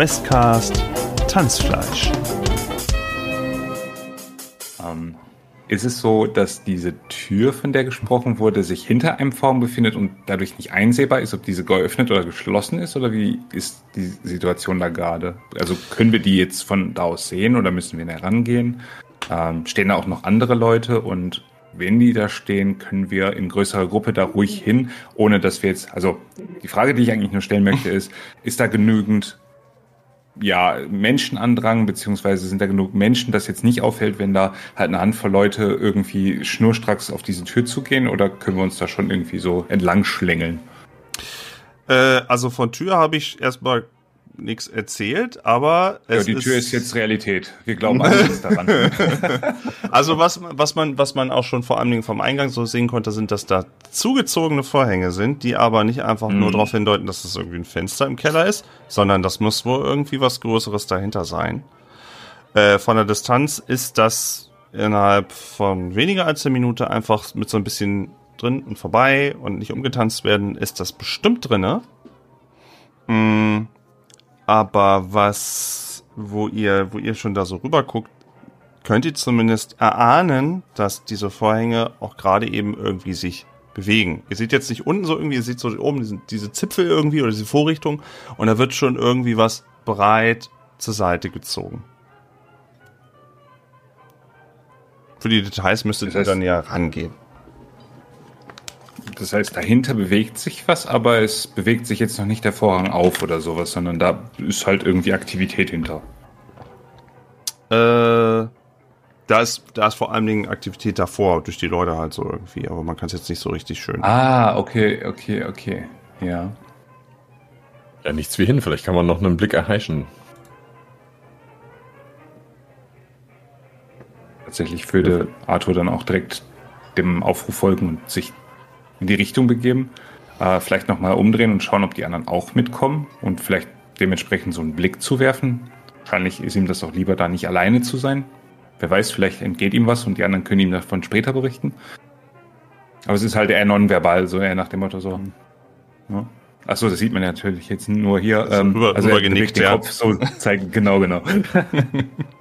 Westcast Tanzfleisch. Ähm, ist es so, dass diese Tür, von der gesprochen wurde, sich hinter einem Vorhang befindet und dadurch nicht einsehbar ist, ob diese geöffnet oder geschlossen ist? Oder wie ist die Situation da gerade? Also können wir die jetzt von da aus sehen oder müssen wir näher rangehen? Ähm, stehen da auch noch andere Leute und wenn die da stehen, können wir in größerer Gruppe da ruhig hin, ohne dass wir jetzt, also die Frage, die ich eigentlich nur stellen möchte, ist, ist da genügend ja, Menschenandrang, beziehungsweise sind da genug Menschen, dass jetzt nicht auffällt, wenn da halt eine Handvoll Leute irgendwie schnurstracks auf diese Tür zugehen oder können wir uns da schon irgendwie so entlang schlängeln? Äh, also von Tür habe ich erstmal nichts erzählt, aber es ja, die Tür ist, ist jetzt Realität. Wir glauben alles daran. also was, was man, was man auch schon vor allen Dingen vom Eingang so sehen konnte, sind, dass da zugezogene Vorhänge sind, die aber nicht einfach mhm. nur darauf hindeuten, dass es irgendwie ein Fenster im Keller ist, sondern das muss wohl irgendwie was Größeres dahinter sein. Äh, von der Distanz ist das innerhalb von weniger als eine Minute einfach mit so ein bisschen drin und vorbei und nicht umgetanzt werden, ist das bestimmt drinne. Mm, aber was, wo ihr, wo ihr schon da so rüber guckt, könnt ihr zumindest erahnen, dass diese Vorhänge auch gerade eben irgendwie sich bewegen. Ihr seht jetzt nicht unten so irgendwie, ihr seht so oben diese, diese Zipfel irgendwie oder diese Vorrichtung und da wird schon irgendwie was breit zur Seite gezogen. Für die Details müsstet das heißt, ihr dann ja rangehen. Das heißt, dahinter bewegt sich was, aber es bewegt sich jetzt noch nicht der Vorhang auf oder sowas, sondern da ist halt irgendwie Aktivität hinter. Äh, da ist, da ist vor allen Dingen Aktivität davor, durch die Leute halt so irgendwie, aber man kann es jetzt nicht so richtig schön. Ah, okay, okay, okay. Ja. Ja, nichts wie hin, vielleicht kann man noch einen Blick erheischen. Tatsächlich würde Arthur dann auch direkt dem Aufruf folgen und sich in die Richtung begeben. Äh, vielleicht nochmal umdrehen und schauen, ob die anderen auch mitkommen und vielleicht dementsprechend so einen Blick zu werfen. Wahrscheinlich ist ihm das auch lieber, da nicht alleine zu sein. Wer weiß, vielleicht entgeht ihm was und die anderen können ihm davon später berichten. Aber es ist halt eher nonverbal, so eher nach dem Motto so. Ja. Achso, das sieht man ja natürlich jetzt nur hier. Ähm, rüber, also rüber genickt, den ja. Kopf so zeigen. Genau, genau.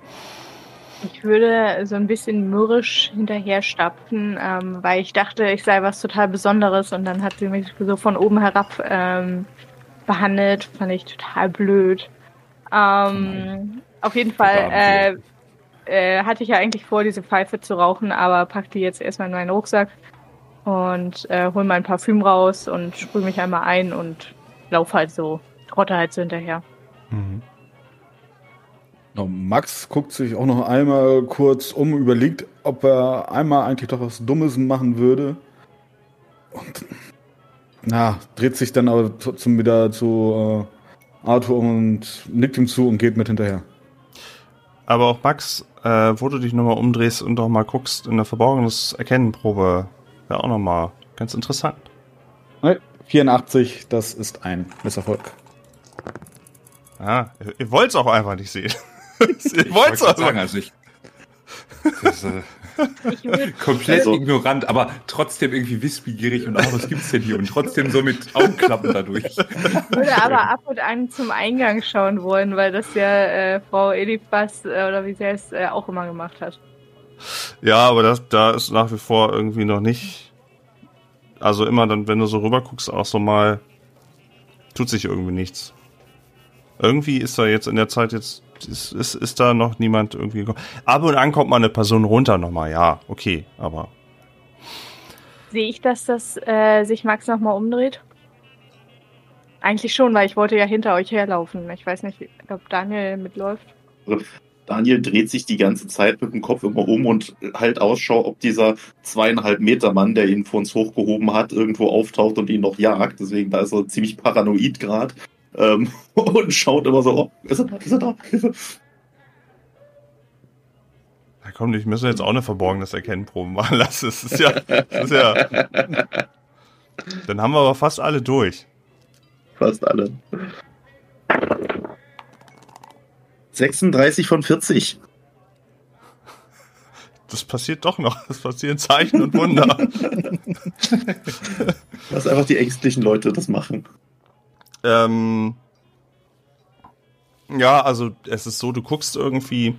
Ich würde so ein bisschen mürrisch hinterher stapfen, ähm, weil ich dachte, ich sei was total Besonderes und dann hat sie mich so von oben herab ähm, behandelt. Fand ich total blöd. Ähm, auf jeden Fall äh, äh, hatte ich ja eigentlich vor, diese Pfeife zu rauchen, aber pack die jetzt erstmal in meinen Rucksack und äh, hol mein Parfüm raus und sprühe mich einmal ein und lauf halt so, trotte halt so hinterher. Mhm. Max guckt sich auch noch einmal kurz um, überlegt, ob er einmal eigentlich doch was Dummes machen würde. Und na, dreht sich dann aber trotzdem wieder zu äh, Arthur und nickt ihm zu und geht mit hinterher. Aber auch Max, äh, wo du dich nochmal umdrehst und doch mal guckst in der verborgenes Erkennenprobe, wäre auch nochmal ganz interessant. 84, das ist ein Misserfolg. Ah, ihr wollt es auch einfach nicht sehen ich wollte es sagen, also ich. Das, äh, komplett also, ignorant, aber trotzdem irgendwie wissbegierig und auch, was gibt's denn hier? Und trotzdem so mit Augenklappen dadurch. Ich würde aber ab und an zum Eingang schauen wollen, weil das ja äh, Frau Elifas, äh, oder wie sie heißt, äh, auch immer gemacht hat. Ja, aber das, da ist nach wie vor irgendwie noch nicht. Also immer dann, wenn du so rüber guckst, auch so mal, tut sich irgendwie nichts. Irgendwie ist da jetzt in der Zeit jetzt ist, ist, ist da noch niemand irgendwie gekommen. Ab und an kommt mal eine Person runter nochmal, ja, okay, aber. Sehe ich, dass das äh, sich Max nochmal umdreht? Eigentlich schon, weil ich wollte ja hinter euch herlaufen. Ich weiß nicht, ob Daniel mitläuft. Daniel dreht sich die ganze Zeit mit dem Kopf immer um und halt Ausschau, ob dieser zweieinhalb Meter Mann, der ihn vor uns hochgehoben hat, irgendwo auftaucht und ihn noch jagt. Deswegen, da ist er ziemlich paranoid gerade ähm, und schaut immer so, oh, ist er da, ist er da, Hilfe. Na komm, ich müssen jetzt auch eine verborgenes Erkennenprobe machen lassen. Das ist ja, das ist ja. Dann haben wir aber fast alle durch. Fast alle. 36 von 40. das passiert doch noch. Es passieren Zeichen und Wunder. Lass einfach die ängstlichen Leute das machen. Ähm, ja, also es ist so, du guckst irgendwie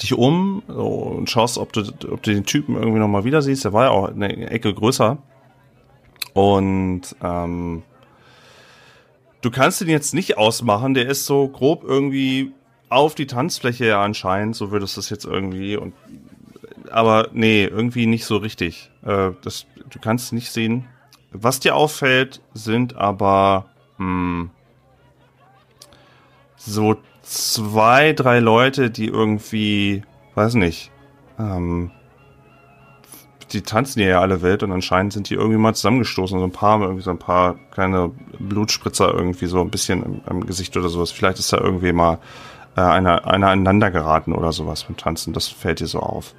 dich um und schaust, ob du, ob du den Typen irgendwie nochmal wieder siehst. Der war ja auch eine Ecke größer. Und ähm, du kannst ihn jetzt nicht ausmachen. Der ist so grob irgendwie auf die Tanzfläche anscheinend. So würdest du es jetzt irgendwie. Und, aber nee, irgendwie nicht so richtig. Äh, das, du kannst nicht sehen. Was dir auffällt, sind aber mh, so zwei, drei Leute, die irgendwie, weiß nicht, ähm, die tanzen ja alle wild und anscheinend sind die irgendwie mal zusammengestoßen. So ein paar, irgendwie so ein paar kleine Blutspritzer irgendwie so ein bisschen im, im Gesicht oder sowas. Vielleicht ist da irgendwie mal äh, einer, einer aneinander geraten oder sowas beim Tanzen. Das fällt dir so auf.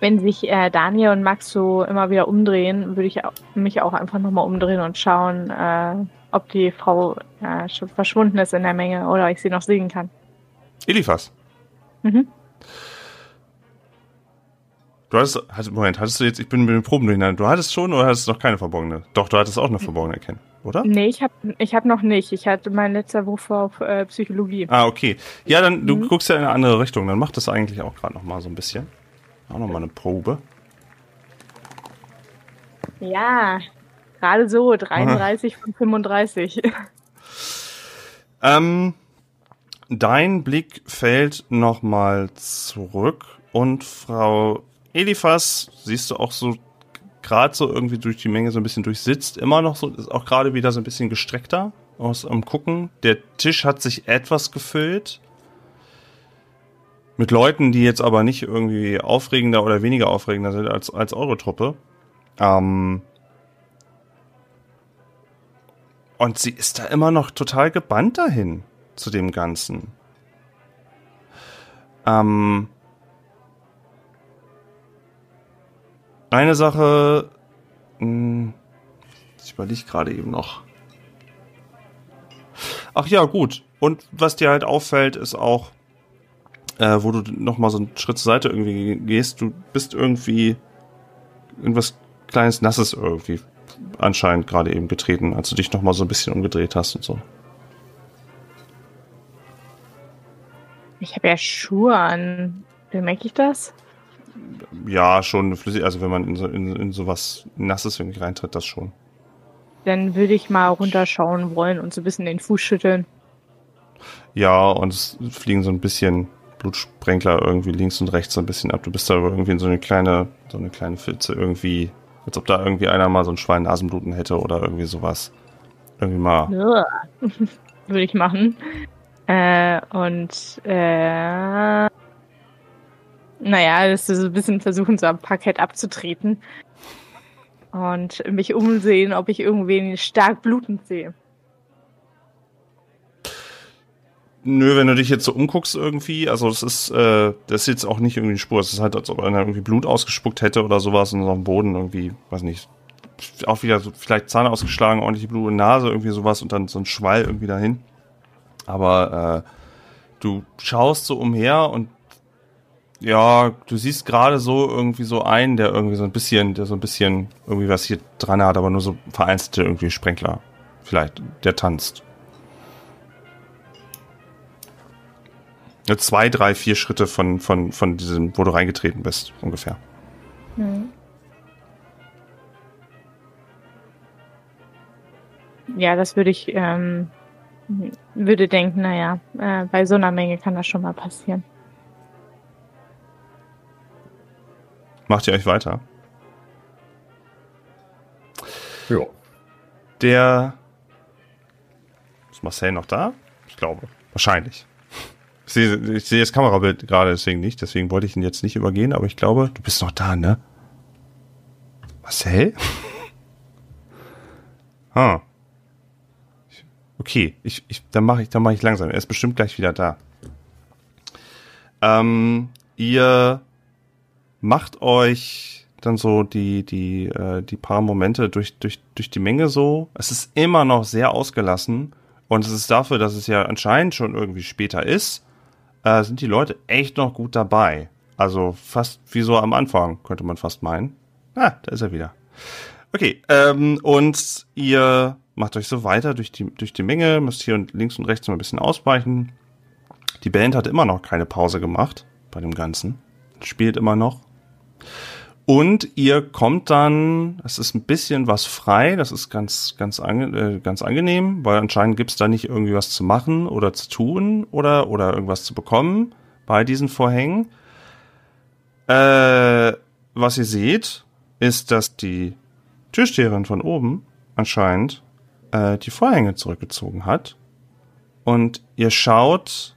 Wenn sich äh, Daniel und Max so immer wieder umdrehen, würde ich au- mich auch einfach nochmal umdrehen und schauen, äh, ob die Frau äh, schon verschwunden ist in der Menge oder ich sie noch sehen kann. Eliphas. Mhm. Du hattest, hattest, Moment, hattest du jetzt, ich bin mit den Proben durcheinander. Du hattest schon oder hattest noch keine verborgene? Doch, du hattest auch eine verborgene erkennen, oder? Nee, ich habe ich hab noch nicht. Ich hatte mein letzter Wurf auf äh, Psychologie. Ah, okay. Ja, dann, du Mhm. guckst ja in eine andere Richtung. Dann macht das eigentlich auch gerade noch mal so ein bisschen. Auch noch mal eine Probe. Ja, gerade so, 33 von 35. Ähm, dein Blick fällt noch mal zurück und Frau Eliphas, siehst du auch so gerade so irgendwie durch die Menge so ein bisschen durchsitzt, immer noch so, ist auch gerade wieder so ein bisschen gestreckter aus am Gucken. Der Tisch hat sich etwas gefüllt. Mit Leuten, die jetzt aber nicht irgendwie aufregender oder weniger aufregender sind als, als eure Truppe. Ähm, und sie ist da immer noch total gebannt dahin zu dem Ganzen. Ähm, eine Sache, mh, ich überlege gerade eben noch. Ach ja, gut. Und was dir halt auffällt, ist auch, äh, wo du noch mal so einen Schritt zur Seite irgendwie gehst, du bist irgendwie irgendwas kleines Nasses irgendwie anscheinend gerade eben getreten, als du dich noch mal so ein bisschen umgedreht hast und so. Ich habe ja Schuhe an. Bemerke ich das? Ja, schon flüssig, also wenn man in so, in, in sowas Nasses irgendwie reintritt, das schon. Dann würde ich mal runterschauen wollen und so ein bisschen den Fuß schütteln. Ja, und es fliegen so ein bisschen Blutsprenkler irgendwie links und rechts so ein bisschen ab. Du bist da irgendwie in so eine kleine, so eine kleine Pfütze irgendwie, als ob da irgendwie einer mal so ein Schwein Nasenbluten hätte oder irgendwie sowas. Irgendwie mal. Würde ich machen. Äh, und äh, naja, das ist so ein bisschen versuchen, so am Parkett abzutreten. Und mich umsehen, ob ich irgendwen stark blutend sehe. Nö, wenn du dich jetzt so umguckst irgendwie, also es ist, äh, das ist jetzt auch nicht irgendwie eine Spur. Es ist halt, als ob einer irgendwie Blut ausgespuckt hätte oder sowas und so am Boden irgendwie, weiß nicht, auch wieder so vielleicht Zahn ausgeschlagen, ordentlich Blut Nase, irgendwie sowas und dann so ein Schwall irgendwie dahin. Aber äh, du schaust so umher und ja, du siehst gerade so irgendwie so einen, der irgendwie so ein bisschen, der so ein bisschen irgendwie was hier dran hat, aber nur so vereinzelte irgendwie Sprenkler. Vielleicht, der tanzt. Zwei, drei, vier Schritte von, von, von diesem, wo du reingetreten bist, ungefähr. Ja, das würde ich, ähm, würde denken, naja, äh, bei so einer Menge kann das schon mal passieren. Macht ihr euch weiter? Ja. Der. Ist Marcel noch da? Ich glaube. Wahrscheinlich. Ich sehe, ich sehe das Kamerabild gerade deswegen nicht, deswegen wollte ich ihn jetzt nicht übergehen, aber ich glaube, du bist noch da, ne? Marcel? ah. Okay, ich, ich, dann mache ich, dann mache ich langsam. Er ist bestimmt gleich wieder da. Ähm, ihr macht euch dann so die, die, äh, die paar Momente durch, durch, durch die Menge so. Es ist immer noch sehr ausgelassen. Und es ist dafür, dass es ja anscheinend schon irgendwie später ist, äh, sind die Leute echt noch gut dabei. Also fast wie so am Anfang, könnte man fast meinen. Ah, da ist er wieder. Okay, ähm, und ihr macht euch so weiter durch die, durch die Menge, müsst hier links und rechts mal ein bisschen ausweichen. Die Band hat immer noch keine Pause gemacht bei dem Ganzen. Spielt immer noch. Und ihr kommt dann, es ist ein bisschen was frei, das ist ganz, ganz, ange, äh, ganz angenehm, weil anscheinend gibt's da nicht irgendwie was zu machen oder zu tun oder, oder irgendwas zu bekommen bei diesen Vorhängen. Äh, was ihr seht, ist, dass die Türsteherin von oben anscheinend äh, die Vorhänge zurückgezogen hat. Und ihr schaut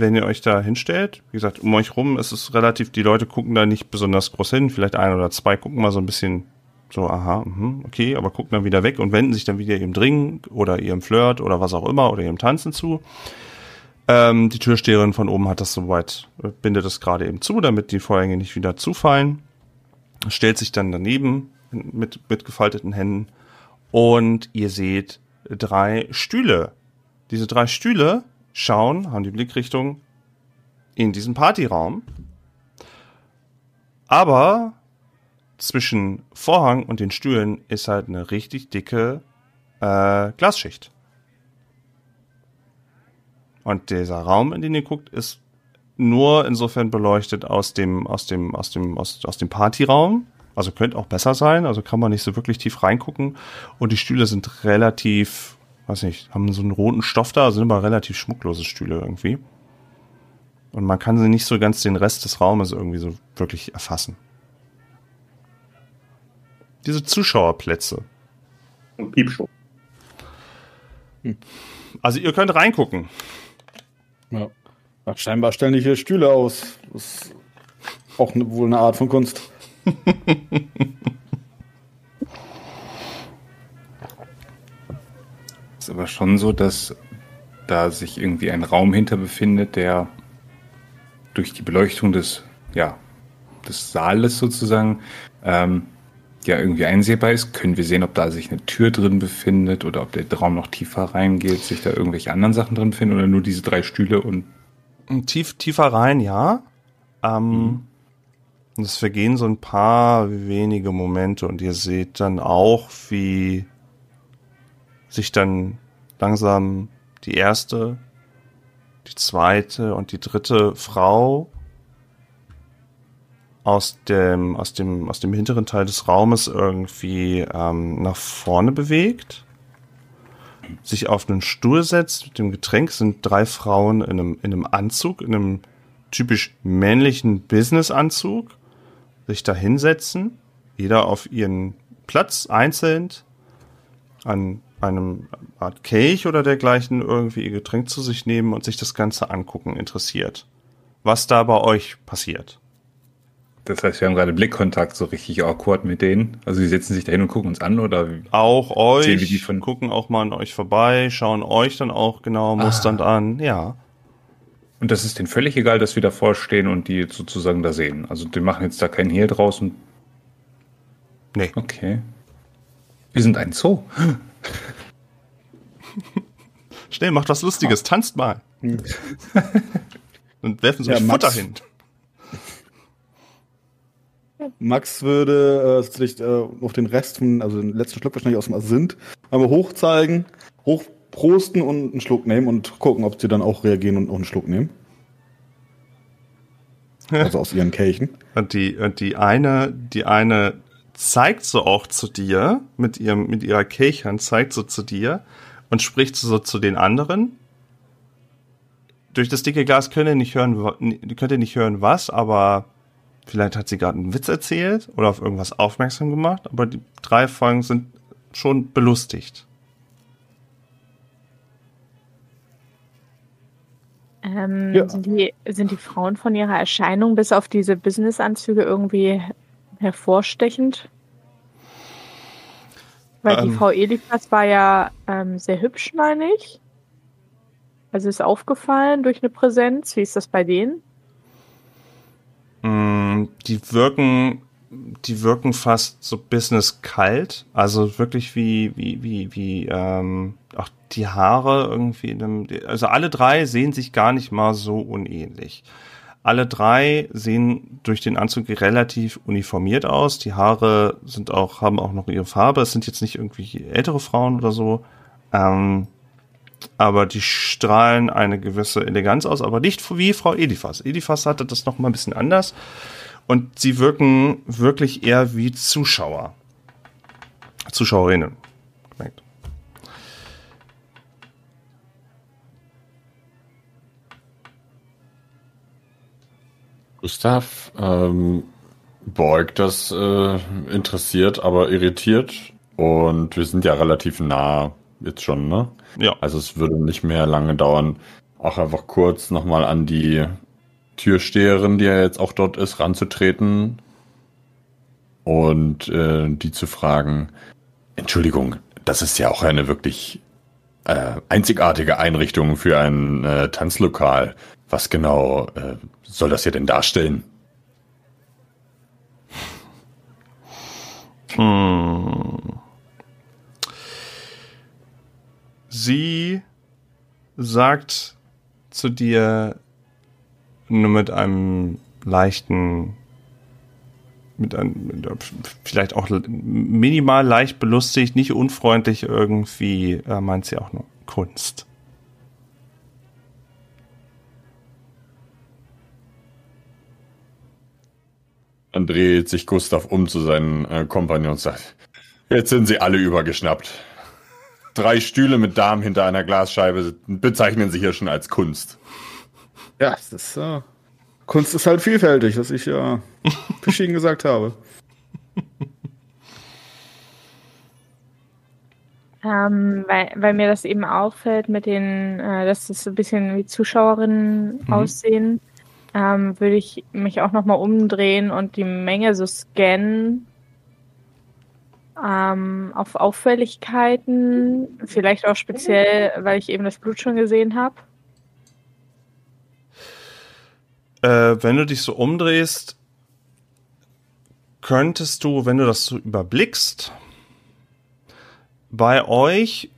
wenn ihr euch da hinstellt, wie gesagt, um euch rum ist es relativ, die Leute gucken da nicht besonders groß hin, vielleicht ein oder zwei gucken mal so ein bisschen so, aha, mh, okay, aber gucken dann wieder weg und wenden sich dann wieder ihrem Dringen oder ihrem Flirt oder was auch immer oder ihrem Tanzen zu. Ähm, die Türsteherin von oben hat das soweit, äh, bindet es gerade eben zu, damit die Vorhänge nicht wieder zufallen. Stellt sich dann daneben mit, mit gefalteten Händen und ihr seht drei Stühle. Diese drei Stühle schauen, haben die Blickrichtung in diesen Partyraum. Aber zwischen Vorhang und den Stühlen ist halt eine richtig dicke äh, Glasschicht. Und dieser Raum, in den ihr guckt, ist nur insofern beleuchtet aus dem, aus dem, aus dem, aus, aus dem Partyraum. Also könnte auch besser sein, also kann man nicht so wirklich tief reingucken. Und die Stühle sind relativ weiß nicht, haben so einen roten Stoff da, sind aber relativ schmucklose Stühle irgendwie. Und man kann sie nicht so ganz den Rest des Raumes irgendwie so wirklich erfassen. Diese Zuschauerplätze. Und Piepshow. Also ihr könnt reingucken. Ja. Ach, scheinbar stellen die hier Stühle aus. Das ist auch ne, wohl eine Art von Kunst. ist aber schon so, dass da sich irgendwie ein Raum hinter befindet, der durch die Beleuchtung des, ja, des Saales sozusagen ähm, ja irgendwie einsehbar ist. Können wir sehen, ob da sich eine Tür drin befindet oder ob der Raum noch tiefer reingeht, sich da irgendwelche anderen Sachen drin befinden oder nur diese drei Stühle und Tief, tiefer rein, ja. Ähm, mhm. Es vergehen so ein paar wenige Momente und ihr seht dann auch, wie sich dann langsam die erste, die zweite und die dritte Frau aus dem, aus dem, aus dem hinteren Teil des Raumes irgendwie ähm, nach vorne bewegt, sich auf einen Stuhl setzt mit dem Getränk, sind drei Frauen in einem, in einem Anzug, in einem typisch männlichen Business-Anzug, sich da hinsetzen, jeder auf ihren Platz einzeln, an einem Art Kelch oder dergleichen irgendwie ihr Getränk zu sich nehmen und sich das Ganze angucken interessiert. Was da bei euch passiert. Das heißt, wir haben gerade Blickkontakt so richtig awkward mit denen. Also die setzen sich da hin und gucken uns an oder auch euch gucken auch mal an euch vorbei, schauen euch dann auch genau musternd ah. an, ja. Und das ist denen völlig egal, dass wir davor stehen und die sozusagen da sehen. Also die machen jetzt da keinen Hehl draußen. Nee. Okay. Wir sind ein Zoo. Schnell, macht was Lustiges, tanzt mal. Und werfen so ja, Futter hin. Max würde äh, sich äh, auf den Rest, von, also den letzten Schluck wahrscheinlich aus dem Asint, einmal hochzeigen, hochprosten und einen Schluck nehmen und gucken, ob sie dann auch reagieren und auch einen Schluck nehmen. Also aus ihren Kelchen. Und die, und die eine, die eine zeigt so auch zu dir, mit ihrem, mit ihrer Kelchhand zeigt so zu dir und spricht so zu den anderen. Durch das dicke Glas könnt ihr nicht hören, könnt ihr nicht hören was, aber vielleicht hat sie gerade einen Witz erzählt oder auf irgendwas aufmerksam gemacht, aber die drei Folgen sind schon belustigt. Ähm, ja. sind, die, sind die Frauen von ihrer Erscheinung bis auf diese Businessanzüge irgendwie hervorstechend? Weil ähm, die Frau Elikas war ja ähm, sehr hübsch, meine ich. Also ist aufgefallen durch eine Präsenz. Wie ist das bei denen? Mm, die wirken die wirken fast so business kalt, also wirklich wie, wie, wie, wie, ähm, auch die Haare irgendwie in einem, also alle drei sehen sich gar nicht mal so unähnlich. Alle drei sehen durch den Anzug relativ uniformiert aus. Die Haare sind auch, haben auch noch ihre Farbe. Es sind jetzt nicht irgendwie ältere Frauen oder so. Ähm, aber die strahlen eine gewisse Eleganz aus, aber nicht wie Frau Edifas. Edifas hatte das noch mal ein bisschen anders und sie wirken wirklich eher wie Zuschauer. Zuschauerinnen. Gustav ähm, beugt das äh, interessiert, aber irritiert. Und wir sind ja relativ nah jetzt schon, ne? Ja. Also es würde nicht mehr lange dauern, auch einfach kurz nochmal an die Türsteherin, die ja jetzt auch dort ist, ranzutreten und äh, die zu fragen, Entschuldigung, das ist ja auch eine wirklich äh, einzigartige Einrichtung für ein äh, Tanzlokal. Was genau äh, soll das hier denn darstellen? Hm. Sie sagt zu dir nur mit einem leichten, mit einem, vielleicht auch minimal leicht belustigt, nicht unfreundlich irgendwie, äh, meint sie auch nur Kunst. Dann dreht sich Gustav um zu seinen äh, Kompagnons und sagt, jetzt sind sie alle übergeschnappt. Drei Stühle mit Damen hinter einer Glasscheibe bezeichnen sie hier schon als Kunst. Ja, das ist, äh, Kunst ist halt vielfältig, was ich ja verschieden gesagt habe. Ähm, weil, weil mir das eben auffällt mit den, äh, dass das so ein bisschen wie Zuschauerinnen aussehen, ähm, würde ich mich auch nochmal umdrehen und die Menge so scannen ähm, auf Auffälligkeiten, vielleicht auch speziell, weil ich eben das Blut schon gesehen habe. Äh, wenn du dich so umdrehst, könntest du, wenn du das so überblickst, bei euch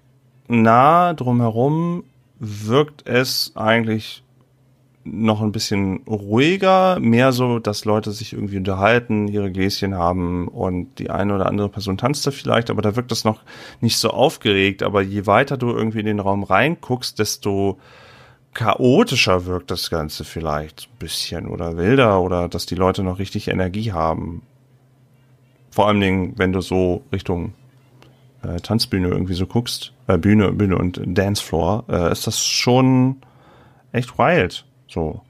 nah drumherum wirkt es eigentlich noch ein bisschen ruhiger, mehr so, dass Leute sich irgendwie unterhalten, ihre Gläschen haben und die eine oder andere Person tanzt da vielleicht, aber da wirkt es noch nicht so aufgeregt. Aber je weiter du irgendwie in den Raum reinguckst, desto chaotischer wirkt das Ganze vielleicht ein bisschen oder wilder oder dass die Leute noch richtig Energie haben. Vor allen Dingen, wenn du so Richtung äh, Tanzbühne irgendwie so guckst, äh, Bühne, Bühne und Dancefloor, äh, ist das schon echt wild. So.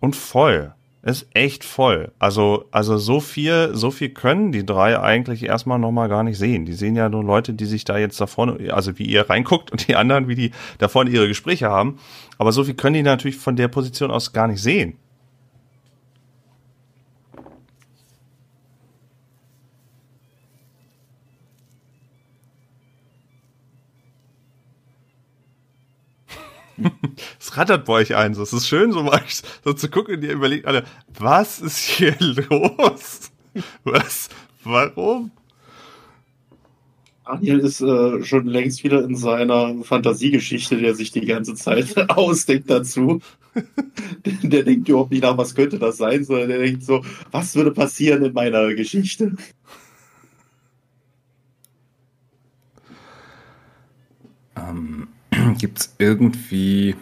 Und voll. Ist echt voll. Also, also so viel, so viel können die drei eigentlich erstmal nochmal gar nicht sehen. Die sehen ja nur Leute, die sich da jetzt da vorne, also wie ihr reinguckt und die anderen, wie die da vorne ihre Gespräche haben. Aber so viel können die natürlich von der Position aus gar nicht sehen. Es rattert bei euch ein. So, es ist schön, so mal so zu gucken, ihr überlegt alle, was ist hier los? Was? Warum? Daniel ist äh, schon längst wieder in seiner Fantasiegeschichte, die er sich die ganze Zeit ausdenkt dazu. der, der denkt überhaupt nicht nach, was könnte das sein, sondern der denkt so, was würde passieren in meiner Geschichte? Ähm, Gibt es irgendwie,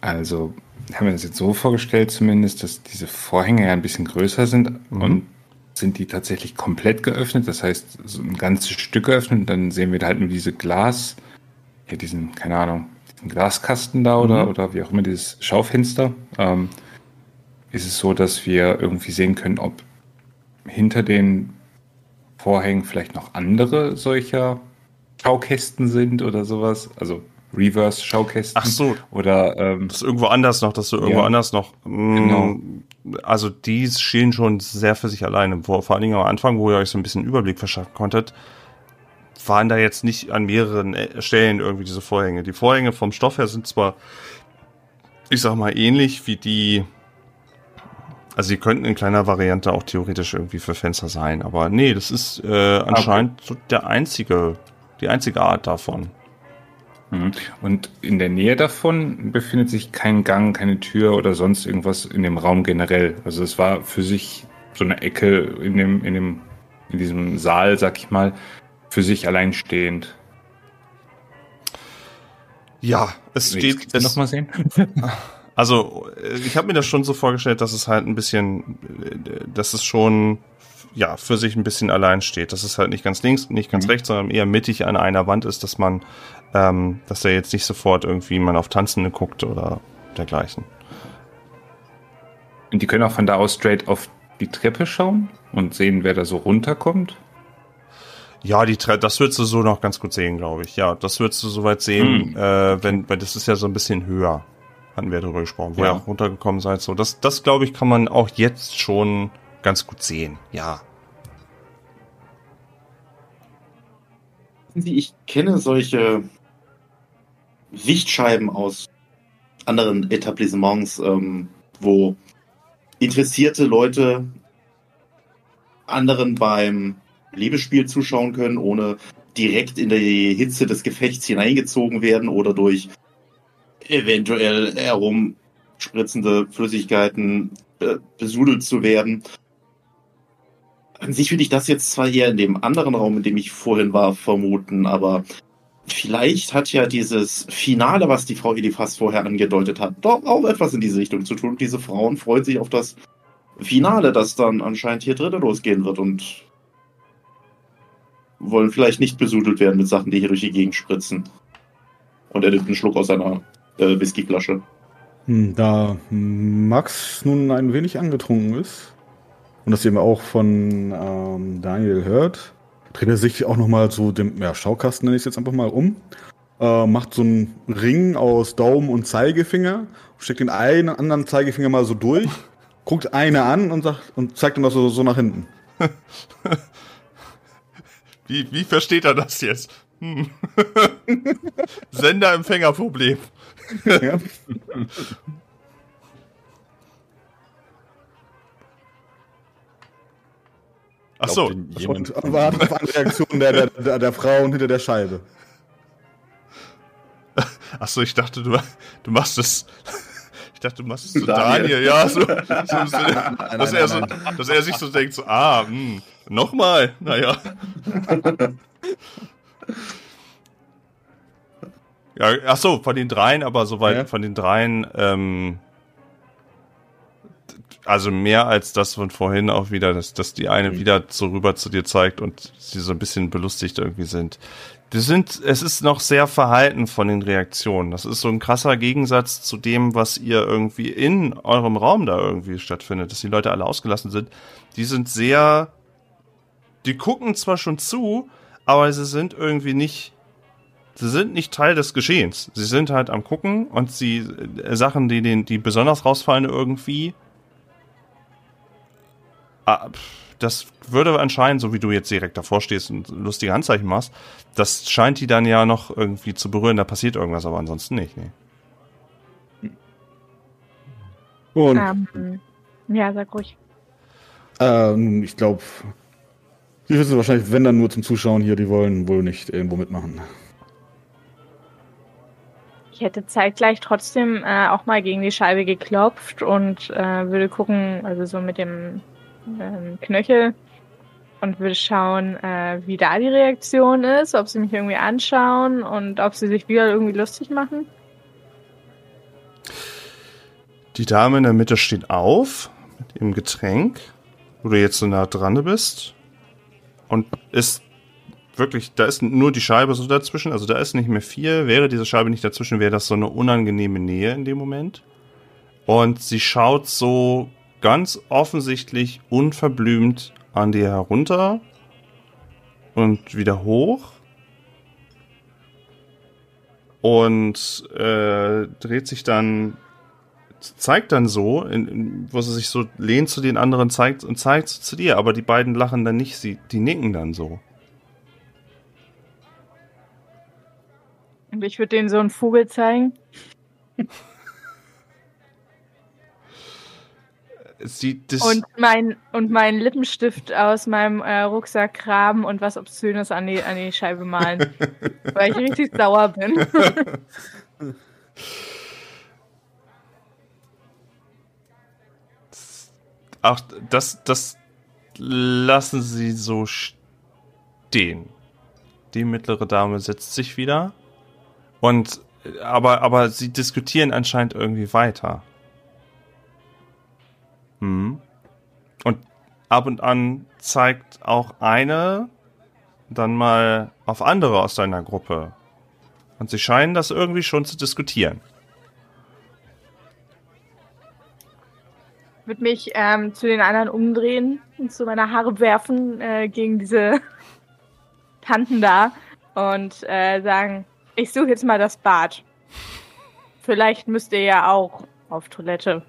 also haben wir das jetzt so vorgestellt zumindest, dass diese Vorhänge ja ein bisschen größer sind und sind die tatsächlich komplett geöffnet, das heißt so ein ganzes Stück geöffnet dann sehen wir da halt nur diese Glas, ja diesen, keine Ahnung, diesen Glaskasten da oder, oder wie auch immer, dieses Schaufenster. Ähm, ist es so, dass wir irgendwie sehen können, ob hinter den Vorhängen vielleicht noch andere solcher Schaukästen sind oder sowas. Also Reverse-Schaukästen. Ach so. Oder ähm, Das ist irgendwo anders noch, dass du irgendwo Ja. anders noch. mm, Genau. Also die stehen schon sehr für sich alleine. Vor, vor allen Dingen am Anfang, wo ihr euch so ein bisschen Überblick verschaffen konntet, waren da jetzt nicht an mehreren äh, Stellen irgendwie diese Vorhänge. Die Vorhänge vom Stoff her sind zwar, ich sag mal, ähnlich wie die Also die könnten in kleiner Variante auch theoretisch irgendwie für Fenster sein, aber nee, das ist äh, anscheinend so der einzige, die einzige Art davon. Mhm. Und in der Nähe davon befindet sich kein Gang, keine Tür oder sonst irgendwas in dem Raum generell. Also es war für sich so eine Ecke in dem, in dem, in diesem Saal, sag ich mal, für sich alleinstehend. Ja, es steht. Es, noch mal sehen. Also, äh, ich habe mir das schon so vorgestellt, dass es halt ein bisschen, äh, dass es schon ja für sich ein bisschen allein steht. Dass es halt nicht ganz links, nicht ganz mhm. rechts, sondern eher mittig an einer Wand ist, dass man, ähm, dass er jetzt nicht sofort irgendwie man auf Tanzende guckt oder dergleichen. Und die können auch von da aus straight auf die Treppe schauen und sehen, wer da so runterkommt. Ja, die Tre das würdest du so noch ganz gut sehen, glaube ich. Ja, das würdest du soweit sehen, hm. äh, wenn, weil das ist ja so ein bisschen höher. Hatten wir darüber gesprochen, wo ja. ihr auch runtergekommen seid. So, das, das glaube ich, kann man auch jetzt schon ganz gut sehen. Ja. Ich kenne solche Lichtscheiben aus anderen Etablissements, ähm, wo interessierte Leute anderen beim Liebesspiel zuschauen können, ohne direkt in die Hitze des Gefechts hineingezogen werden oder durch eventuell herumspritzende Flüssigkeiten äh, besudelt zu werden. An sich würde ich das jetzt zwar eher in dem anderen Raum, in dem ich vorhin war, vermuten, aber vielleicht hat ja dieses Finale, was die Frau Elifas vorher angedeutet hat, doch auch etwas in diese Richtung zu tun. Diese Frauen freuen sich auf das Finale, das dann anscheinend hier drinnen losgehen wird und wollen vielleicht nicht besudelt werden mit Sachen, die hier durch die Gegend spritzen. Und er nimmt einen Schluck aus seiner äh, Whiskyflasche. Hm, da Max nun ein wenig angetrunken ist und das eben auch von ähm, Daniel hört, dreht er sich auch nochmal zu dem ja, Schaukasten, nenne ich es jetzt einfach mal um, äh, macht so einen Ring aus Daumen und Zeigefinger, steckt den einen anderen Zeigefinger mal so durch, guckt eine an und sagt und zeigt dann so, so nach hinten. wie, wie versteht er das jetzt? Hm. Sender-Empfänger-Problem. Ja. Ach so. Und warten auf eine Reaktion der, der, der Frauen hinter der Scheibe. Ach so, ich dachte, du, du machst es. Ich dachte, du machst es zu Daniel. Daniel. Ja, so. so dass, er so dass er sich so denkt, so, ah, mh, hm, nochmal. Naja. Ja, ach so, von den dreien, aber soweit ja. von den dreien, ähm, also mehr als das von vorhin auch wieder, dass, dass die eine mhm. wieder so rüber zu dir zeigt und sie so ein bisschen belustigt irgendwie sind. Die sind, es ist noch sehr verhalten von den Reaktionen. Das ist so ein krasser Gegensatz zu dem, was ihr irgendwie in eurem Raum da irgendwie stattfindet, dass die Leute alle ausgelassen sind. Die sind sehr, die gucken zwar schon zu, aber sie sind irgendwie nicht sie sind nicht Teil des Geschehens. Sie sind halt am gucken und sie äh, Sachen, die den, die besonders rausfallen irgendwie. Ah, das würde anscheinend, so wie du jetzt direkt davor stehst und lustige Handzeichen machst, das scheint die dann ja noch irgendwie zu berühren. Da passiert irgendwas, aber ansonsten nicht. Nee. Und ähm, ja, sag ruhig. Ähm, ich glaube, die wissen wahrscheinlich, wenn dann nur zum Zuschauen hier, die wollen wohl nicht irgendwo mitmachen hätte zeitgleich trotzdem äh, auch mal gegen die Scheibe geklopft und äh, würde gucken, also so mit dem ähm, Knöchel und würde schauen, äh, wie da die Reaktion ist, ob sie mich irgendwie anschauen und ob sie sich wieder irgendwie lustig machen. Die Dame in der Mitte steht auf mit dem Getränk, wo du jetzt so nah dran bist und ist wirklich, da ist nur die Scheibe so dazwischen, also da ist nicht mehr viel. Wäre diese Scheibe nicht dazwischen, wäre das so eine unangenehme Nähe in dem Moment. Und sie schaut so ganz offensichtlich unverblümt an dir herunter und wieder hoch und äh, dreht sich dann, zeigt dann so, in, in, wo sie sich so lehnt zu den anderen zeigt und zeigt zu dir, aber die beiden lachen dann nicht, sie, die nicken dann so. Und ich würde denen so einen Vogel zeigen. Und mein, und mein Lippenstift aus meinem äh, Rucksack graben und was Obszönes an die, an die Scheibe malen. weil ich richtig sauer bin. Ach, das, das lassen Sie so stehen. Die mittlere Dame setzt sich wieder. Und, aber, aber sie diskutieren anscheinend irgendwie weiter. Hm. Und ab und an zeigt auch eine dann mal auf andere aus deiner Gruppe. Und sie scheinen das irgendwie schon zu diskutieren. würde mich ähm, zu den anderen umdrehen und zu meiner Haare werfen äh, gegen diese Tanten da und äh, sagen, ich suche jetzt mal das Bad. Vielleicht müsst ihr ja auch auf Toilette.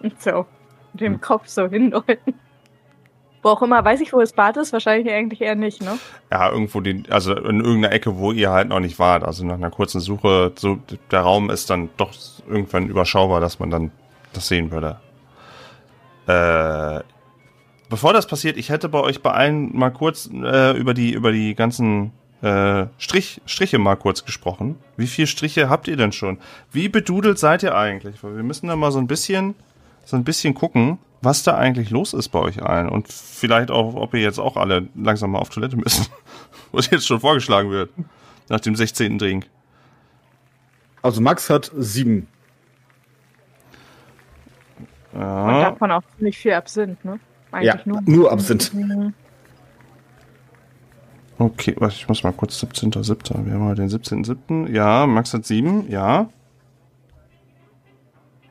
Und so, dem Kopf so hindeuten. Wo auch immer, weiß ich, wo das Bad ist? Wahrscheinlich eigentlich eher nicht, ne? Ja, irgendwo die, also in irgendeiner Ecke, wo ihr halt noch nicht wart. Also nach einer kurzen Suche, so der Raum ist dann doch irgendwann überschaubar, dass man dann das sehen würde. Äh, bevor das passiert, ich hätte bei euch bei allen mal kurz äh, über die über die ganzen äh, Strich, Striche mal kurz gesprochen. Wie viele Striche habt ihr denn schon? Wie bedudelt seid ihr eigentlich? Weil wir müssen da mal so ein bisschen so ein bisschen gucken, was da eigentlich los ist bei euch allen und vielleicht auch, ob ihr jetzt auch alle langsam mal auf Toilette müssen, was jetzt schon vorgeschlagen wird nach dem 16. Drink. Also Max hat sieben. Ja. Und davon auch ziemlich viel Absinth, ne? Eigentlich ja, nur, nur Absinth. Mhm. Okay, warte, ich muss mal kurz 17.07. Wir haben mal den 17.07. Ja, Max hat sieben, ja.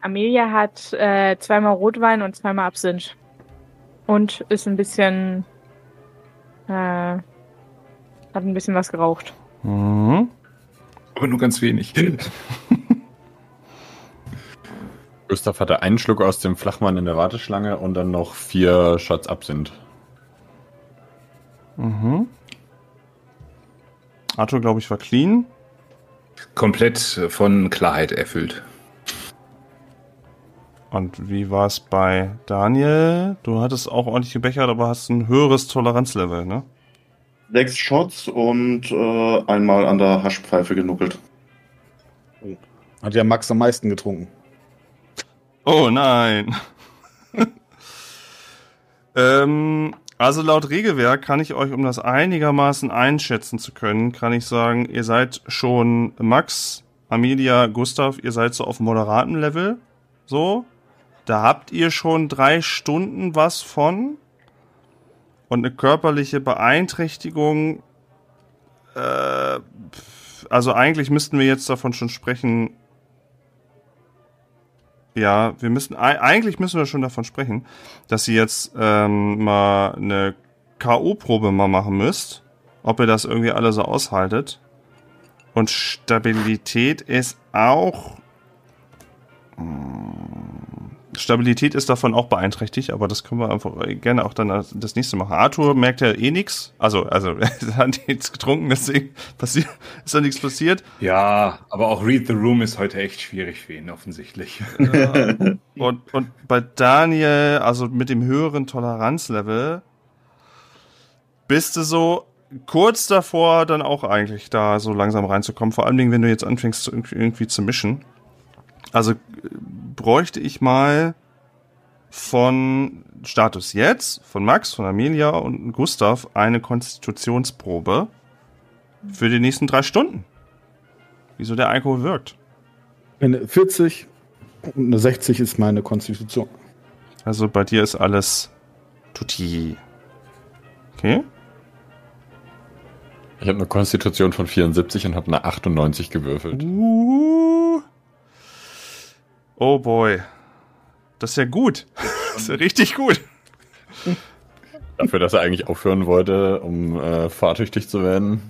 Amelia hat äh, zweimal Rotwein und zweimal Absinth. Und ist ein bisschen. Äh, hat ein bisschen was geraucht. Mhm. Aber nur ganz wenig. Gustav hatte einen Schluck aus dem Flachmann in der Warteschlange und dann noch vier Shots Absinth. Mhm. Arthur, glaube ich, war clean. Komplett von Klarheit erfüllt. Und wie war es bei Daniel? Du hattest auch ordentlich gebechert, aber hast ein höheres Toleranzlevel, ne? Sechs Shots und äh, einmal an der Haschpfeife genuckelt. Hat ja Max am meisten getrunken. Oh nein. ähm, also laut Regelwerk kann ich euch, um das einigermaßen einschätzen zu können, kann ich sagen, ihr seid schon Max, Amelia, Gustav, ihr seid so auf moderatem Level. So. Da habt ihr schon drei Stunden was von. Und eine körperliche Beeinträchtigung. Äh, also eigentlich müssten wir jetzt davon schon sprechen, ja, wir müssen, eigentlich müssen wir schon davon sprechen, dass ihr jetzt ähm, mal eine K.O.-Probe mal machen müsst, ob ihr das irgendwie alle so aushaltet. Und Stabilität ist auch. Stabilität ist davon auch beeinträchtigt, aber das können wir einfach gerne auch dann das nächste machen. Arthur merkt ja eh nichts. Also, also, er hat nichts getrunken, deswegen passiert, ist da nichts passiert. Ja, aber auch Read the Room ist heute echt schwierig für ihn, offensichtlich. Ja. und, und bei Daniel, also mit dem höheren Toleranzlevel, bist du so kurz davor, dann auch eigentlich da so langsam reinzukommen. Vor allem, wenn du jetzt anfängst, irgendwie zu mischen. Also bräuchte ich mal von Status jetzt, von Max, von Amelia und Gustav eine Konstitutionsprobe für die nächsten drei Stunden. Wieso der Alkohol wirkt. Eine 40 und eine 60 ist meine Konstitution. Also bei dir ist alles tutti. Okay. Ich habe eine Konstitution von 74 und habe eine 98 gewürfelt. Uh. Oh boy. Das ist ja gut. Das ist ja richtig gut. Dafür, dass er eigentlich aufhören wollte, um äh, fahrtüchtig zu werden.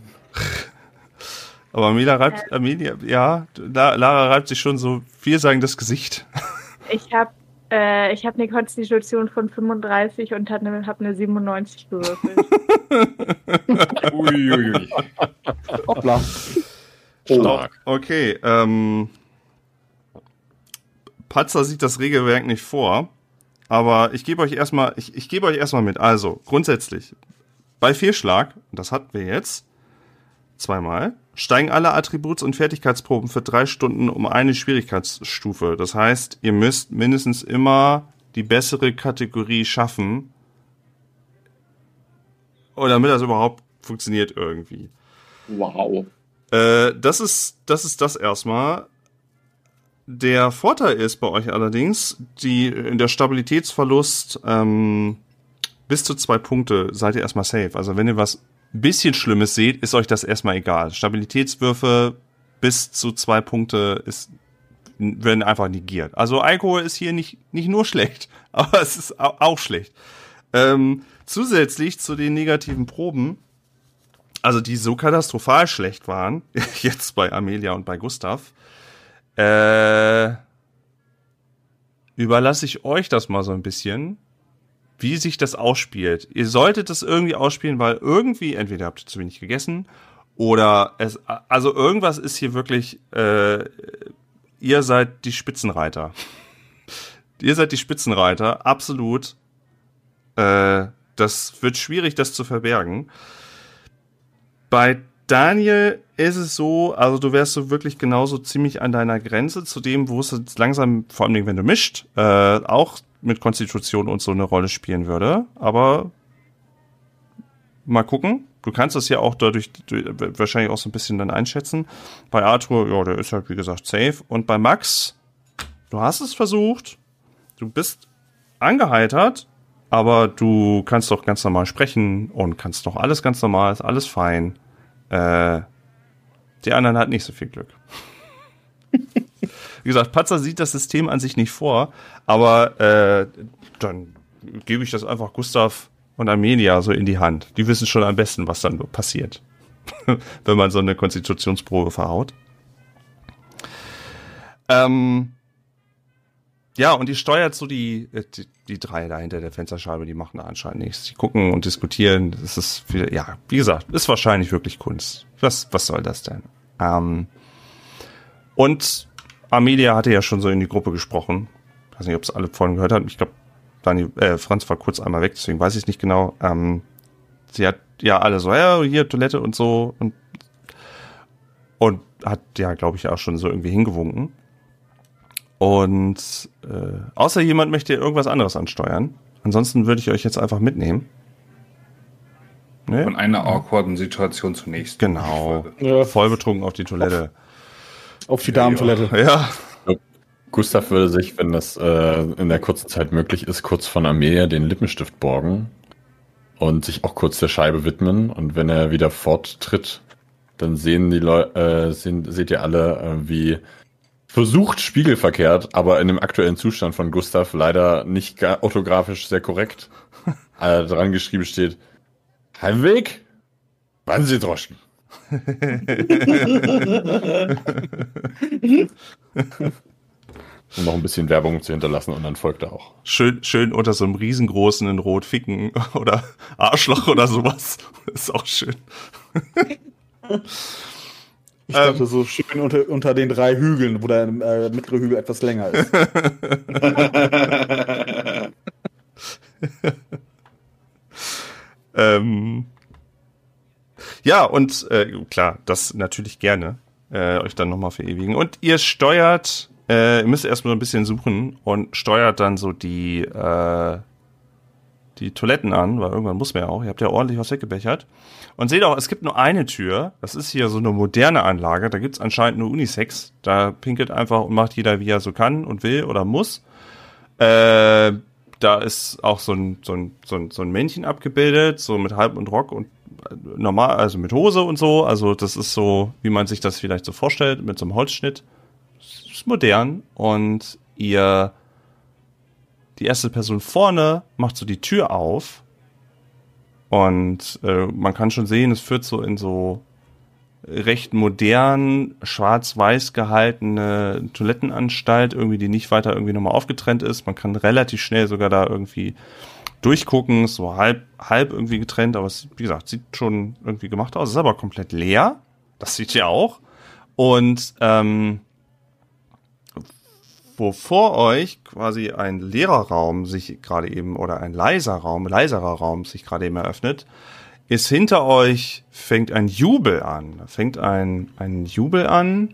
Aber Amelia reibt, Amelia, ja, Lara reibt sich schon so vielsagendes Gesicht. Ich habe äh, ich hab eine Konstitution von 35 und habe eine, hab eine 97 gewürfelt. Uiuiui. Hoppla. Stark. Okay, ähm, Patzer sieht das Regelwerk nicht vor, aber ich gebe euch erstmal, ich, ich gebe euch erstmal mit. Also, grundsätzlich, bei Fehlschlag, das hatten wir jetzt, zweimal, steigen alle Attributs- und Fertigkeitsproben für drei Stunden um eine Schwierigkeitsstufe. Das heißt, ihr müsst mindestens immer die bessere Kategorie schaffen, oder damit das überhaupt funktioniert irgendwie. Wow. Äh, das ist, das ist das erstmal. Der Vorteil ist bei euch allerdings, die, der Stabilitätsverlust ähm, bis zu zwei Punkte seid ihr erstmal safe. Also wenn ihr was bisschen Schlimmes seht, ist euch das erstmal egal. Stabilitätswürfe bis zu zwei Punkte ist, werden einfach negiert. Also Alkohol ist hier nicht, nicht nur schlecht, aber es ist auch schlecht. Ähm, zusätzlich zu den negativen Proben, also die so katastrophal schlecht waren, jetzt bei Amelia und bei Gustav, äh, überlasse ich euch das mal so ein bisschen, wie sich das ausspielt. Ihr solltet das irgendwie ausspielen, weil irgendwie, entweder habt ihr zu wenig gegessen oder es, also irgendwas ist hier wirklich, äh, ihr seid die Spitzenreiter. ihr seid die Spitzenreiter, absolut. Äh, das wird schwierig, das zu verbergen. Bei Daniel ist es so, also du wärst so wirklich genauso ziemlich an deiner Grenze zu dem, wo es jetzt langsam, vor allem wenn du mischt, äh, auch mit Konstitution und so eine Rolle spielen würde. Aber mal gucken. Du kannst das ja auch dadurch wahrscheinlich auch so ein bisschen dann einschätzen. Bei Arthur, ja, der ist halt wie gesagt safe. Und bei Max, du hast es versucht. Du bist angeheitert, aber du kannst doch ganz normal sprechen und kannst doch alles ganz normal, ist alles fein. Äh, die anderen hatten nicht so viel Glück. Wie gesagt, Patzer sieht das System an sich nicht vor, aber äh, dann gebe ich das einfach Gustav und Amelia so in die Hand. Die wissen schon am besten, was dann passiert, wenn man so eine Konstitutionsprobe verhaut. Ähm, ja, und die steuert so die, äh, die, die drei da hinter der Fensterscheibe, die machen da anscheinend nichts. Die gucken und diskutieren. Das ist, wieder, ja, wie gesagt, ist wahrscheinlich wirklich Kunst. Was, was soll das denn? Ähm, und Amelia hatte ja schon so in die Gruppe gesprochen. Ich weiß nicht, ob es alle vorhin gehört haben. Ich glaube, Daniel, äh, Franz war kurz einmal weg, deswegen weiß ich nicht genau. Ähm, sie hat ja alle so, ja, hier Toilette und so und, und hat ja, glaube ich, auch schon so irgendwie hingewunken. Und äh, außer jemand möchte irgendwas anderes ansteuern. Ansonsten würde ich euch jetzt einfach mitnehmen. Ne? Von einer awkwarden Situation zur nächsten. Genau. Ja. Voll betrunken auf die Toilette. Auf, auf die Damentoilette. Ja. Gustav würde sich, wenn das äh, in der kurzen Zeit möglich ist, kurz von Amelia den Lippenstift borgen und sich auch kurz der Scheibe widmen. Und wenn er wieder forttritt, dann sehen die Leute, äh, sehen, seht ihr alle, äh, wie versucht spiegelverkehrt, aber in dem aktuellen Zustand von Gustav leider nicht orthografisch sehr korrekt äh, dran geschrieben steht. Heimweg? Wann Sie Droschen? um noch ein bisschen Werbung zu hinterlassen und dann folgt er auch. Schön, schön unter so einem riesengroßen in Rot ficken oder Arschloch oder sowas. Ist auch schön. Ich ähm, dachte so schön unter, unter den drei Hügeln, wo der äh, mittlere Hügel etwas länger ist. ähm, ja, und äh, klar, das natürlich gerne äh, euch dann nochmal verewigen. Und ihr steuert, äh, ihr müsst erstmal so ein bisschen suchen und steuert dann so die, äh, die Toiletten an, weil irgendwann muss man ja auch. Ihr habt ja ordentlich was weggebechert. Und seht auch, es gibt nur eine Tür. Das ist hier so eine moderne Anlage. Da gibt's anscheinend nur Unisex. Da pinkelt einfach und macht jeder, wie er so kann und will oder muss. Äh, da ist auch so ein, so, ein, so, ein, so ein Männchen abgebildet, so mit Halb und Rock und äh, normal, also mit Hose und so. Also das ist so, wie man sich das vielleicht so vorstellt, mit so einem Holzschnitt. Das ist modern und ihr, die erste Person vorne macht so die Tür auf und äh, man kann schon sehen, es führt so in so recht modern, schwarz-weiß gehaltene Toilettenanstalt, irgendwie, die nicht weiter irgendwie nochmal aufgetrennt ist. Man kann relativ schnell sogar da irgendwie durchgucken, so halb, halb irgendwie getrennt, aber es, wie gesagt, sieht schon irgendwie gemacht aus. Ist aber komplett leer. Das sieht ihr auch. Und ähm, wo vor euch quasi ein leerer Raum sich gerade eben oder ein leiser Raum, leiserer Raum sich gerade eben eröffnet, ist hinter euch fängt ein Jubel an. Fängt ein, ein Jubel an.